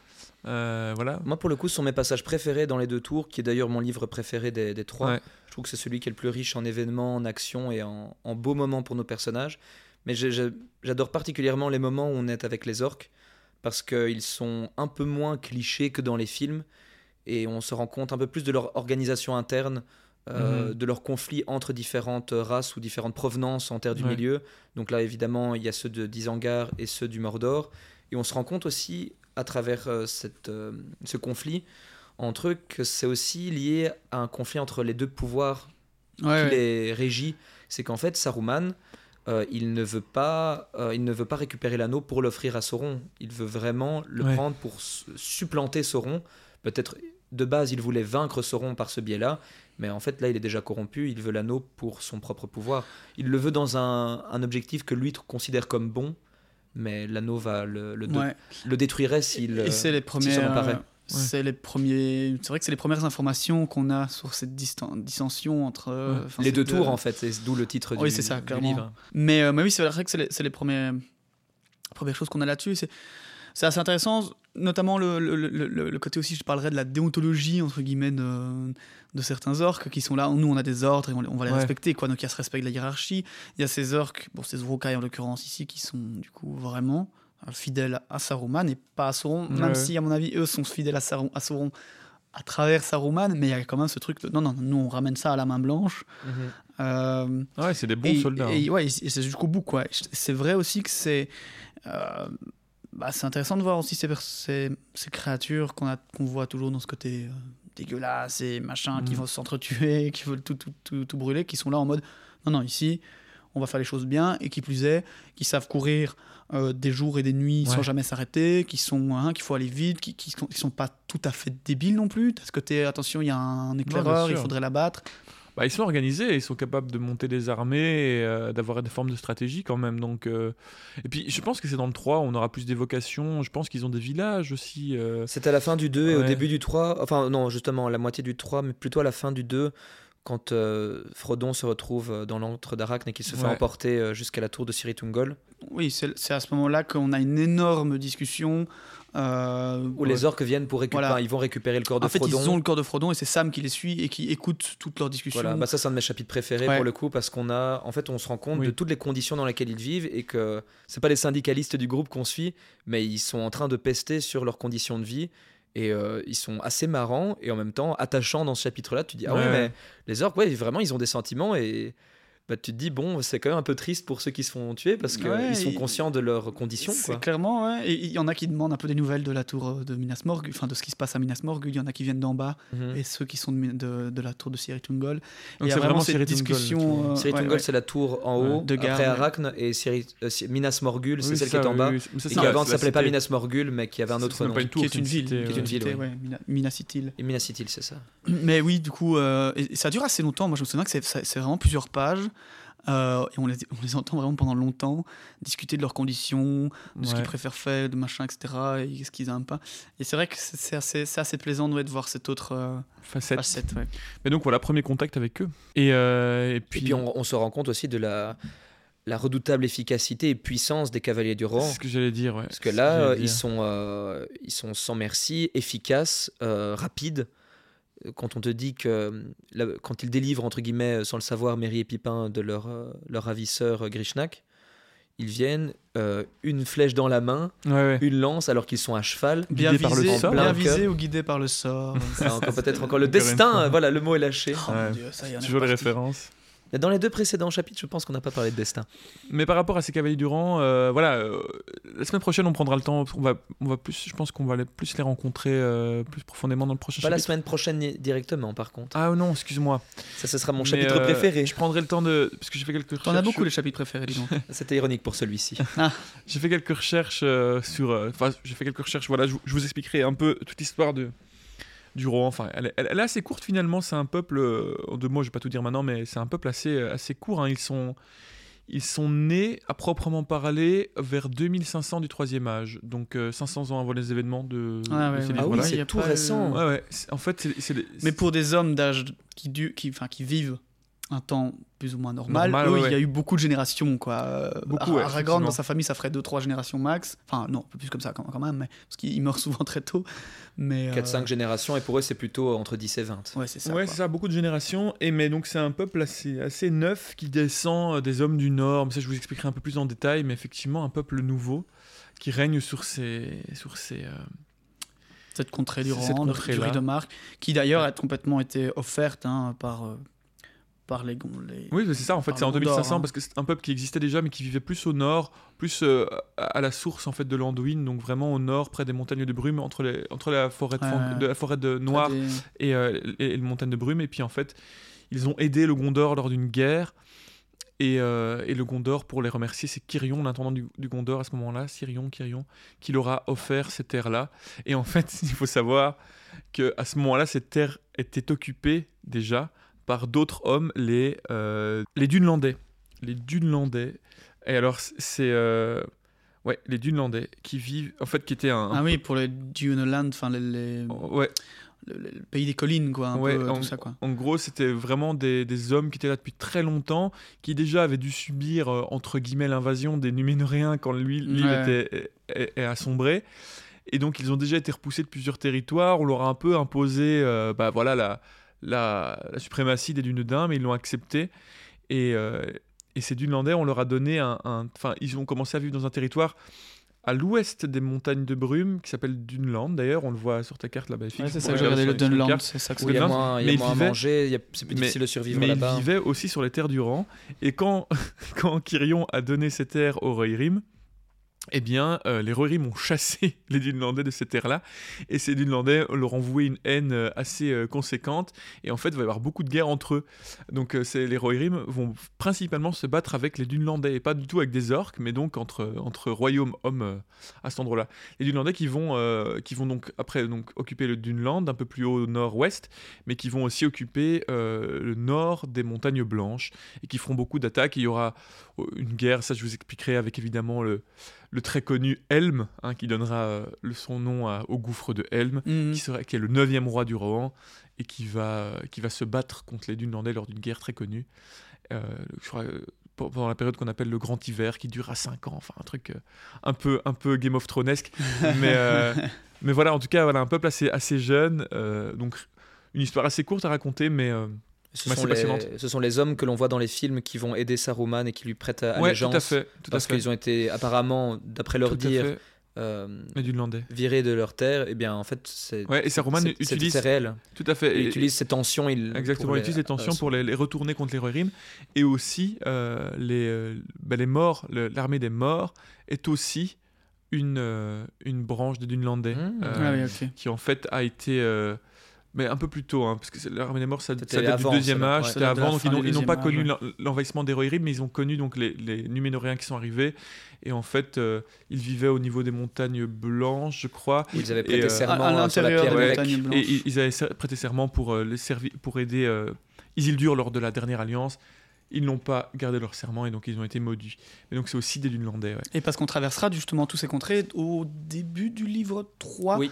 euh, voilà. Moi, pour le coup, ce sont mes passages préférés dans les deux tours, qui est d'ailleurs mon livre préféré des, des trois. Ouais. Je trouve que c'est celui qui est le plus riche en événements, en actions et en, en beaux moments pour nos personnages. Mais j'adore particulièrement les moments où on est avec les orques, parce qu'ils sont un peu moins clichés que dans les films, et on se rend compte un peu plus de leur organisation interne, euh, Mhm. de leurs conflits entre différentes races ou différentes provenances en Terre du Ouais. Milieu. Donc là, évidemment, il y a ceux de d'Isengard et ceux du Mordor. Et on se rend compte aussi, à travers euh, cette, euh, ce conflit entre eux, que c'est aussi lié à un conflit entre les deux pouvoirs Ouais, qui ouais. les régit. C'est qu'en fait, Saruman, il, ne veut pas, il ne veut pas récupérer l'anneau pour l'offrir à Sauron. Il veut vraiment le prendre pour supplanter Sauron. Peut-être de base, il voulait vaincre Sauron par ce biais-là, mais en fait, là, il est déjà corrompu. Il veut l'anneau pour son propre pouvoir. Il le veut dans un, un objectif que lui considère comme bon, mais l'anneau va le, le, Ouais. le détruirait s'il. Premières. s'en emparait. euh, C'est les premiers. C'est vrai que c'est les premières informations qu'on a sur cette dissension entre. euh, Ouais. Les deux tours, en fait, c'est d'où le titre Oui, du, c'est ça, clairement. livre. Mais, euh, mais oui, c'est vrai que c'est les, les premières, premières choses qu'on a là-dessus. C'est assez intéressant, notamment le, le, le- côté aussi, je parlerais de la déontologie, entre guillemets, de, de certains orques qui sont là. Nous, on a des ordres et on, on va les Ouais. respecter, quoi. Donc il y a ce respect de la hiérarchie. Il y a ces orques, bon, ces Urukai en l'occurrence ici, qui sont du coup vraiment euh, fidèles à Saruman et pas à Sauron, Ouais, même si, à mon avis, eux sont fidèles à, Saru- à Sauron à travers Saruman, mais il y a quand même ce truc de non, non, nous on ramène ça à la main blanche. Euh, Ouais, c'est des bons et, soldats. et hein. ouais, c'est jusqu'au bout, quoi. C'est vrai aussi que c'est. euh, bah, c'est intéressant de voir aussi ces, ces, ces créatures qu'on a- qu'on voit toujours dans ce côté euh, dégueulasse et machin, qui Mhm. vont s'entretuer, qui veulent tout, tout, tout, tout brûler, qui sont là en mode non, non, ici, on va faire les choses bien, et qui plus est, qui savent courir euh, des jours et des nuits sans jamais s'arrêter, qui sont hein, qu'il faut aller vite, qui, qui, sont, qui sont pas tout à fait débiles non plus. Parce que t'es, attention, il y a un éclaireur, il faudrait l'abattre. Bah, ils sont organisés, ils sont capables de monter des armées, et, euh, d'avoir des formes de stratégie quand même. Donc, euh, Et puis je pense que c'est dans le 3, on aura plus d'évocations. Je pense qu'ils ont des villages aussi. euh, C'est à la fin du 2 et au début du 3, enfin non, justement, à la moitié du 3, mais plutôt à la fin du 2, quand euh, Frodon se retrouve dans l'antre d'Arachne et qu'il se fait Ouais. emporter jusqu'à la tour de Siritungol, Oui, c'est c'est à ce moment-là qu'on a une énorme discussion. Euh, où les orques viennent pour récupérer, Voilà. ils vont récupérer le corps de En fait, Frodon. ils ont le corps de Frodon et c'est Sam qui les suit et qui écoute toutes leurs discussions. Voilà, bah ça c'est un de mes chapitres préférés Ouais. pour le coup parce qu'on a, en fait, on se rend compte Oui. de toutes les conditions dans lesquelles ils vivent et que c'est pas les syndicalistes du groupe qu'on suit, mais ils sont en train de pester sur leurs conditions de vie et euh, ils sont assez marrants et en même temps attachants dans ce chapitre-là. Tu dis ah ouais, Ouais. mais les orques, ouais, vraiment, ils ont des sentiments et bah, tu te dis bon, c'est quand même un peu triste pour ceux qui se font tuer parce qu'ils Ouais, sont conscients de leurs conditions. C'est Quoi. clairement, ouais. Et il y en a qui demandent un peu des nouvelles de la tour euh, de Minas Morgul, enfin de ce qui se passe à Minas Morgul. Il y en a qui viennent d'en bas Mhm. et ceux qui sont de, de, de la tour de Siritungol. Donc il y a c'est vraiment cette discussion. euh, Siritungol, ouais, ouais. c'est la tour en haut, De garde, après ouais. Arachne, et Siri- euh, Minas Morgul, c'est Oui, celle ça, qui est en bas. oui, ça, Et c'est qui la- avant ne s'appelait pas. Minas Morgul, mais qui avait un autre nom. qui est c'est une ville, qui est une ville, Minas Ithil. Et Minas Ithil, c'est ça. Mais oui, du coup, euh, ça dure assez longtemps. Moi, je me souviens que c'est vraiment plusieurs pages. Euh, et on les, on les entend vraiment pendant longtemps discuter de leurs conditions, de ce qu'ils préfèrent faire, de machin, etc. Et ce qu'ils n'aiment pas. Et c'est vrai que c'est assez, plaisant ouais, de voir cette autre euh, Facette. facette. ouais. Mais donc voilà, premier contact avec eux. Et, euh, et puis, Et puis on, on se rend compte aussi de la, la redoutable efficacité et puissance des cavaliers du Rohan. C'est ce que j'allais dire. ouais. Parce que là, euh, ils sont, euh, ils sont sans merci, efficaces, euh, rapides. Quand on te dit que, euh, la- quand ils délivrent, entre guillemets, euh, sans le savoir, Merry et Pipin de leur, euh, leur ravisseur Grishnak, ils viennent, euh, une flèche dans la main, Ouais, ouais. une lance, alors qu'ils sont à cheval. Bien Guidé par le visé, sort. bien En plein visé cœur. ou guidé par le sort. Peut-être encore le destin, voilà, le mot est lâché. Oh Ouais. mon Dieu, ça y Toujours les références. Dans les deux précédents chapitres, je pense qu'on n'a pas parlé de destin. Mais par rapport à ces cavaliers du rang, euh, voilà, euh, la semaine prochaine on prendra le temps, on va, on va plus, je pense qu'on va les- plus les rencontrer euh, plus profondément dans le prochain Pas la chapitre. semaine prochaine directement, par contre. Ah non, excuse-moi. Ça, ce sera mon Mais, chapitre euh, préféré. Je prendrai le temps de, parce que j'ai fait quelques recherches. T'en as beaucoup les chapitres préférés, dis donc. C'était ironique pour celui-ci. J'ai fait quelques recherches euh, sur, euh, enfin, j'ai fait quelques recherches. Voilà, je vous expliquerai un peu toute l'histoire de du Rohan. Enfin, elle, est- elle- elle est assez courte finalement. C'est un peuple, euh, en deux mots, je vais pas tout dire maintenant, mais c'est un peuple assez euh, assez court. hein. Ils sont ils sont nés à proprement parler vers 2500 du troisième âge, donc euh, 500 ans avant les événements de, Ah de ouais, ces ouais. Ah oui, y c'est a tout récent. Ouais, ouais. c'est- En fait, c'est- c'est des- Mais pour des hommes d'âge qui, du- qui, enfin, qui vivent un temps plus ou moins normal, Normal, eux, ouais, il y a eu beaucoup de générations. Quoi. Euh, Beaucoup, ouais, dans sa famille, ça ferait 2-3 générations max. Enfin, non, un peu plus comme ça quand même, mais, parce qu'il meurt souvent très tôt. Mais, 4-5 euh, générations, et pour eux, c'est plutôt entre 10 et 20. Ouais, c'est ça. ouais, c'est ça, beaucoup de générations. Et mais donc c'est un peuple assez, assez neuf qui descend euh, des hommes du Nord. Mais ça, je vous expliquerai un peu plus en détail. Mais effectivement, un peuple nouveau qui règne sur ces, sur ces. euh, Cette contrée du riz de Marc, qui d'ailleurs a complètement été offerte hein, par, euh, par les. Oui, c'est ça. En fait, c'est en le Gondor, 2500 hein. parce que c'est un peuple qui existait déjà, mais qui vivait plus au nord, plus euh, à la source en fait de l'Anduin, donc vraiment au nord, près des montagnes de brume, entre les, entre la forêt de, la forêt de Noir des- et, euh, et, et les montagnes de brume. Et puis en fait, ils ont aidé le Gondor lors d'une guerre. Et, euh, et le Gondor, pour les remercier, c'est Kirion, l'intendant du, du Gondor à ce moment-là, Sirion, Kirion, qui leur a offert ces terres-là. Et en fait, il faut savoir que à ce moment-là, ces terres étaient occupées déjà par d'autres hommes, les, euh, les Dunelandais. Les Dunelandais. Et alors, c'est. euh, ouais, les Dunelandais qui vivent. En fait, qui étaient un. Ah oui, pour les Duneland, enfin les, les- Ouais, le, le- le pays des collines, quoi, un Ouais, peu, en- tout ça, quoi. En gros, c'était vraiment des, des hommes qui étaient là depuis très longtemps, qui déjà avaient dû subir, euh, entre guillemets, l'invasion des Numénoréens quand l'île Ouais. était assombrée. Et donc, ils ont déjà été repoussés de plusieurs territoires. On leur a un peu imposé euh, bah, voilà, la, la, la suprématie des Dunedains, mais ils l'ont accepté. Et, euh, et ces Dunelandais, on leur a donné un... Enfin, ils ont commencé à vivre dans un territoire à l'ouest des montagnes de brume, qui s'appelle Duneland, d'ailleurs. On le voit sur ta carte là-bas. Ouais, c'est ça que j'ai regardé, le Dunland, c'est ça que il y a Dunland, moins, il y mais a moins à manger, c'est plus mais- difficile de survivre Mais là-bas. il vivait aussi sur les terres du Rang. Et quand, quand Kirion a donné ces terres aux Rohirrim, eh bien, euh, les Rohirrim ont chassé les Dunlandais de ces terres-là. Et ces Dunlandais leur ont voué une haine euh, assez euh, conséquente. Et en fait, il va y avoir beaucoup de guerres entre eux. Donc, les Rohirrim vont principalement se battre avec les Dunlandais. Et pas du tout avec des orques, mais donc entre, entre royaumes hommes à cet endroit-là. Les Dunlandais qui vont, qui vont donc, après, donc, occuper le Dunland, un peu plus haut au nord-ouest, mais qui vont aussi occuper le nord des montagnes blanches et qui feront beaucoup d'attaques. Il y aura euh, une guerre, ça je vous expliquerai avec évidemment le, le très connu Helm, hein, qui donnera euh, le, son nom à- au gouffre de Helm, Mhm. qui, sera, qui est le neuvième roi du Rohan et qui va, euh, qui va se battre contre les Dunlandais lors d'une guerre très connue. Euh, je crois, pe- pendant la période qu'on appelle le Grand Hiver, qui durera 5 ans, enfin un truc un, peu, un peu Game of Thronesque. mais, euh, mais voilà, en tout cas, voilà, un peuple assez, assez jeune, euh, donc une histoire assez courte à raconter, mais Ce, Ouais, sont les, passionnante. ce sont les hommes que l'on voit dans les films qui vont aider Saruman et qui lui prêtent ouais, tout allégeance. à fait. Tout parce qu'ils ont été apparemment, d'après leur Tout dire, euh, virés de leur terre. Et bien, en fait, c'est Ouais, et Saruman utilise- c'est réel. Tout à fait. Il Et- utilise ces tensions. Il, Exactement, pour il utilise les tensions euh, pour les, les retourner contre les Rohirrim. Et aussi, euh, les, ben, les morts, l'armée des morts est aussi une, euh, une branche des Dunlandais. Mmh. euh, Ah oui, qui en fait a été euh, mais un peu plus tôt hein, parce que l'armée des morts ça, date avant, du deuxième âge ouais. c'était avant donc ils n'ont pas connu l'envahissement des Rohirrim mais ils ont connu donc les, les Numénoréens qui sont arrivés et en fait euh, ils vivaient au niveau des montagnes blanches je crois Ils avaient Et, prêté euh, serment à- à sur la l'intérieur pierre des grecque. montagnes blanches. et ils, avaient prêté serment pour euh, les pour aider euh, Isildur lors de la dernière alliance ils n'ont pas gardé leur serment et donc ils ont été maudits. Et donc c'est aussi des Dunlandais. Ouais. Et parce qu'on traversera justement tous ces contrées au début du livre 3, Oui.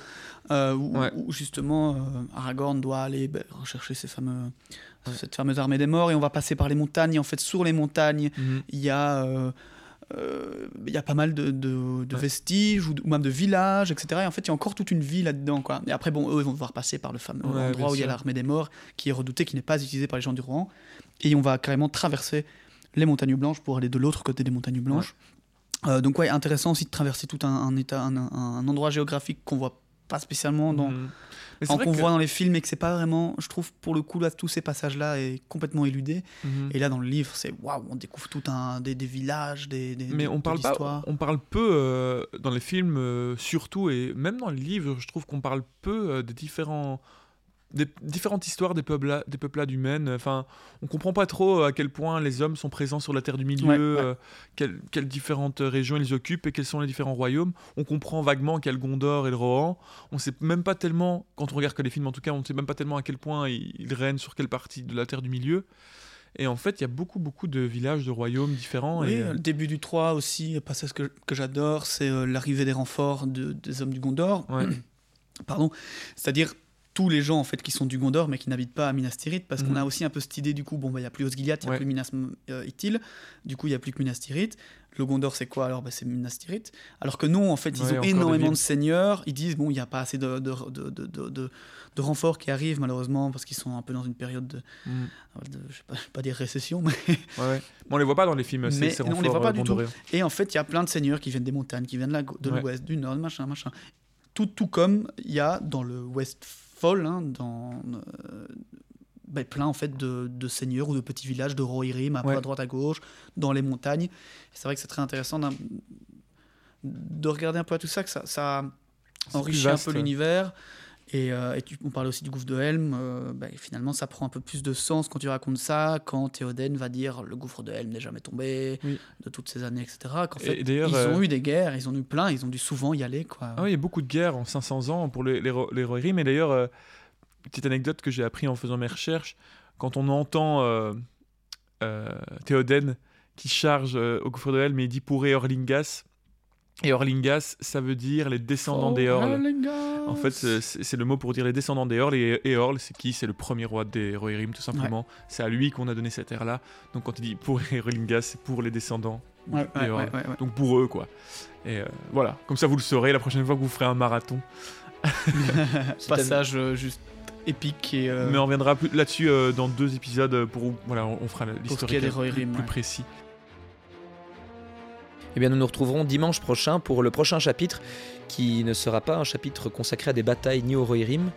euh, où, Ouais. où justement euh, Aragorn doit aller ben, rechercher ces fameux, cette fameuse armée des morts, et on va passer par les montagnes, et en fait sur les montagnes, Mhm. il y a... euh, euh, il y a pas mal de, de- de Ouais. vestiges ou, de- ou même de villages, etc. Et en fait, il y a encore toute une vie là-dedans. Quoi. Et après, bon, eux, ils vont devoir passer par le fameux Ouais, endroit où il y a l'armée des morts, qui est redouté, qui n'est pas utilisé par les gens du Rohan. Et on va carrément traverser les montagnes blanches pour aller de l'autre côté des montagnes blanches. Euh, donc ouais, intéressant aussi de traverser tout un, un état, un, endroit géographique qu'on voit pas spécialement dans, Mhm. Qu'on que- voit dans les films et que c'est pas vraiment, je trouve pour le coup là tous ces passages là est complètement éludé. Mhm. Et là dans le livre c'est waouh, on découvre tout un des, des villages, des, des Mais on parle pas, on parle peu euh, dans les films, euh, surtout et même dans les livres, je trouve qu'on parle peu des différents, des différentes histoires des peuples, des peuplades humaines. Enfin, on comprend pas trop à quel point les hommes sont présents sur la terre du milieu, Ouais, ouais. euh, quelles, quelles différentes régions ils occupent et quels sont les différents royaumes. On comprend vaguement qu'il y a le Gondor et le Rohan. On sait même pas tellement, quand on regarde que les films en tout cas, on sait même pas tellement à quel point ils, ils règnent sur quelle partie de la terre du milieu. Et en fait, il y a beaucoup, beaucoup de villages, de royaumes différents. Oui, et, euh, le début du 3 aussi, passage que, que j'adore, c'est euh, l'arrivée des renforts de- des hommes du Gondor. ouais. Pardon. C'est-à-dire tous les gens en fait qui sont du Gondor mais qui n'habitent pas à Minas Tirith parce qu'on Mhm. a aussi un peu cette idée du coup bon bah il y a plus Osgiliath, il y a Ouais. plus Minas euh, Ithil, du coup il y a plus que Minas Tirith. Le Gondor c'est quoi? Alors bah, c'est Minas Tirith. Alors que non en fait ils Ouais, ont énormément de seigneurs, ils disent bon il n'y a pas assez de, de, de, de, de- renforts qui arrivent malheureusement parce qu'ils sont un peu dans une période de, de- je sais pas, je vais pas dire récession mais Ouais. Mais on les voit pas dans les films, Mais ces on les renforts, voit pas euh, du tout. Et en fait, il y a plein de seigneurs qui viennent des montagnes, qui viennent de l'ouest, du nord, machin, machin. Tout, tout comme il y a dans le Westfall, hein, dans, euh, ben, plein en fait de, de seigneurs ou de petits villages de Rohirrim, un peu Ouais. à droite à gauche, dans les montagnes. C'est vrai que c'est très intéressant de regarder un peu à tout ça, que ça, ça enrichit un peu l'univers. Et, euh, et tu, on parlait aussi du gouffre de Helm. euh, ben, finalement, ça prend un peu plus de sens quand tu racontes ça, quand Théoden va dire le gouffre de Helm n'est jamais tombé, Oui. de toutes ces années, etc. Qu'en Et- fait, et d'ailleurs, ils euh, ont eu des guerres, ils ont eu plein, ils ont dû souvent y aller. Quoi. Ah oui, il y a beaucoup de guerres en 500 ans pour les, les, Ro- les Rohirrim. Et d'ailleurs, euh, petite anecdote que j'ai appris en faisant mes recherches, quand on entend euh, euh, Théoden qui charge euh, au gouffre de Helm et il dit pour Eorlingas. Et Orlingas, ça veut dire les descendants des Eorls. En fait, c'est le mot pour dire les descendants des Eorls. Et Eorl, c'est qui? C'est le premier roi des Rohirrim, tout simplement. C'est à lui qu'on a donné cette terre-là. Donc quand il dit pour Eorlingas, c'est pour les descendants Ouais, des ouais, Eorls. ouais, ouais, ouais. Donc pour eux, quoi. Et euh, voilà, comme ça vous le saurez la prochaine fois que vous ferez un marathon. Passage euh, juste épique et euh, Mais on reviendra plus là-dessus euh, dans deux épisodes pour voilà, on fera pour ce qui est l'historique des plus, Rohirrim. plus ouais. précis. Eh bien, nous nous retrouverons dimanche prochain pour le prochain chapitre, qui ne sera pas un chapitre consacré à des batailles ni au Rohirrim,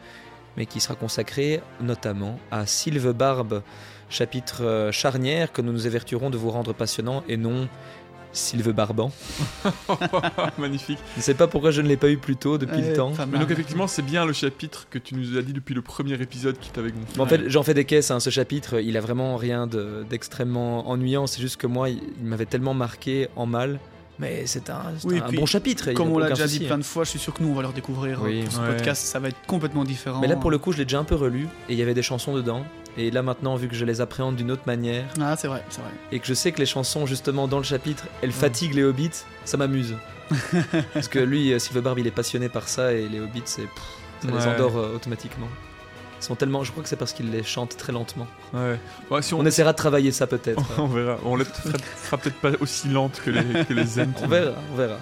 mais qui sera consacré notamment à Sylve Barbe, chapitre euh, charnière que nous nous avertirons de vous rendre passionnant et non Sylve Barban. Magnifique. Je ne sais pas pourquoi je ne l'ai pas eu plus tôt depuis Ouais, le temps. Mais donc effectivement, c'est bien le chapitre que tu nous as dit depuis le premier épisode qui t'avait gonflé. En fait, j'en fais des caisses, hein, ce chapitre, il a vraiment rien de- d'extrêmement ennuyant, c'est juste que moi, il, il m'avait tellement marqué en mal, mais c'est un, c'est Oui, un puis, bon chapitre. Comme on l'a déjà souci, dit hein. plein de fois, je suis sûr que nous on va le redécouvrir euh, Oui. pour ce Ouais. podcast. Ça va être complètement différent. Mais là, pour le coup, je l'ai déjà un peu relu, et il y avait des chansons dedans, et là maintenant, vu que je les appréhende d'une autre manière, Ah, c'est vrai, c'est vrai. et que je sais que les chansons, justement, dans le chapitre, elles fatiguent les hobbits, ça m'amuse. Parce que lui, euh, Sylve Barbe, il est passionné par ça, et les hobbits, c'est, pff, ça les endort euh, automatiquement. Ils sont tellement, je crois que c'est parce qu'il les chante très lentement. Ouais. Ouais, si on, On essaiera de travailler ça peut-être. on verra. On fera, fera peut-être pas aussi lente que les, que les zen. On verra, on verra.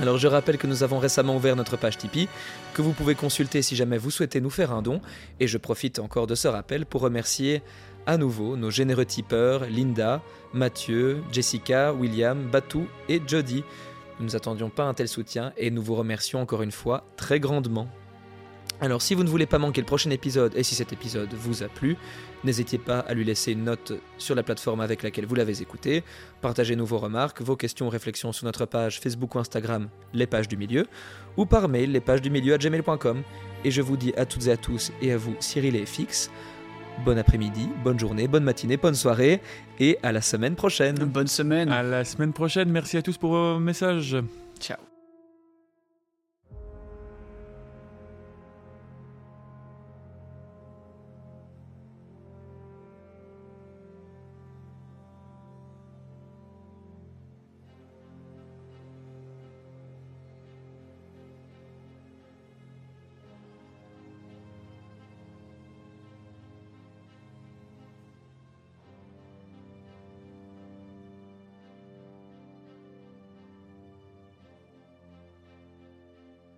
Alors je rappelle que nous avons récemment ouvert notre page Tipeee, que vous pouvez consulter si jamais vous souhaitez nous faire un don, et je profite encore de ce rappel pour remercier à nouveau nos généreux tipeurs Linda, Mathieu, Jessica, William, Batou et Jody. Nous ne attendions pas un tel soutien et nous vous remercions encore une fois très grandement. Alors si vous ne voulez pas manquer le prochain épisode et si cet épisode vous a plu, n'hésitez pas à lui laisser une note sur la plateforme avec laquelle vous l'avez écouté, Partagez-nous vos remarques, vos questions ou réflexions sur notre page Facebook ou Instagram, les pages du milieu, ou par mail, les pages du milieu à gmail.com. Et je vous dis à toutes et à tous, et à vous, Cyril et Fix, bon après-midi, bonne journée, bonne matinée, bonne soirée, et à la semaine prochaine. Bonne semaine. À la semaine prochaine. Merci à tous pour vos messages. Ciao.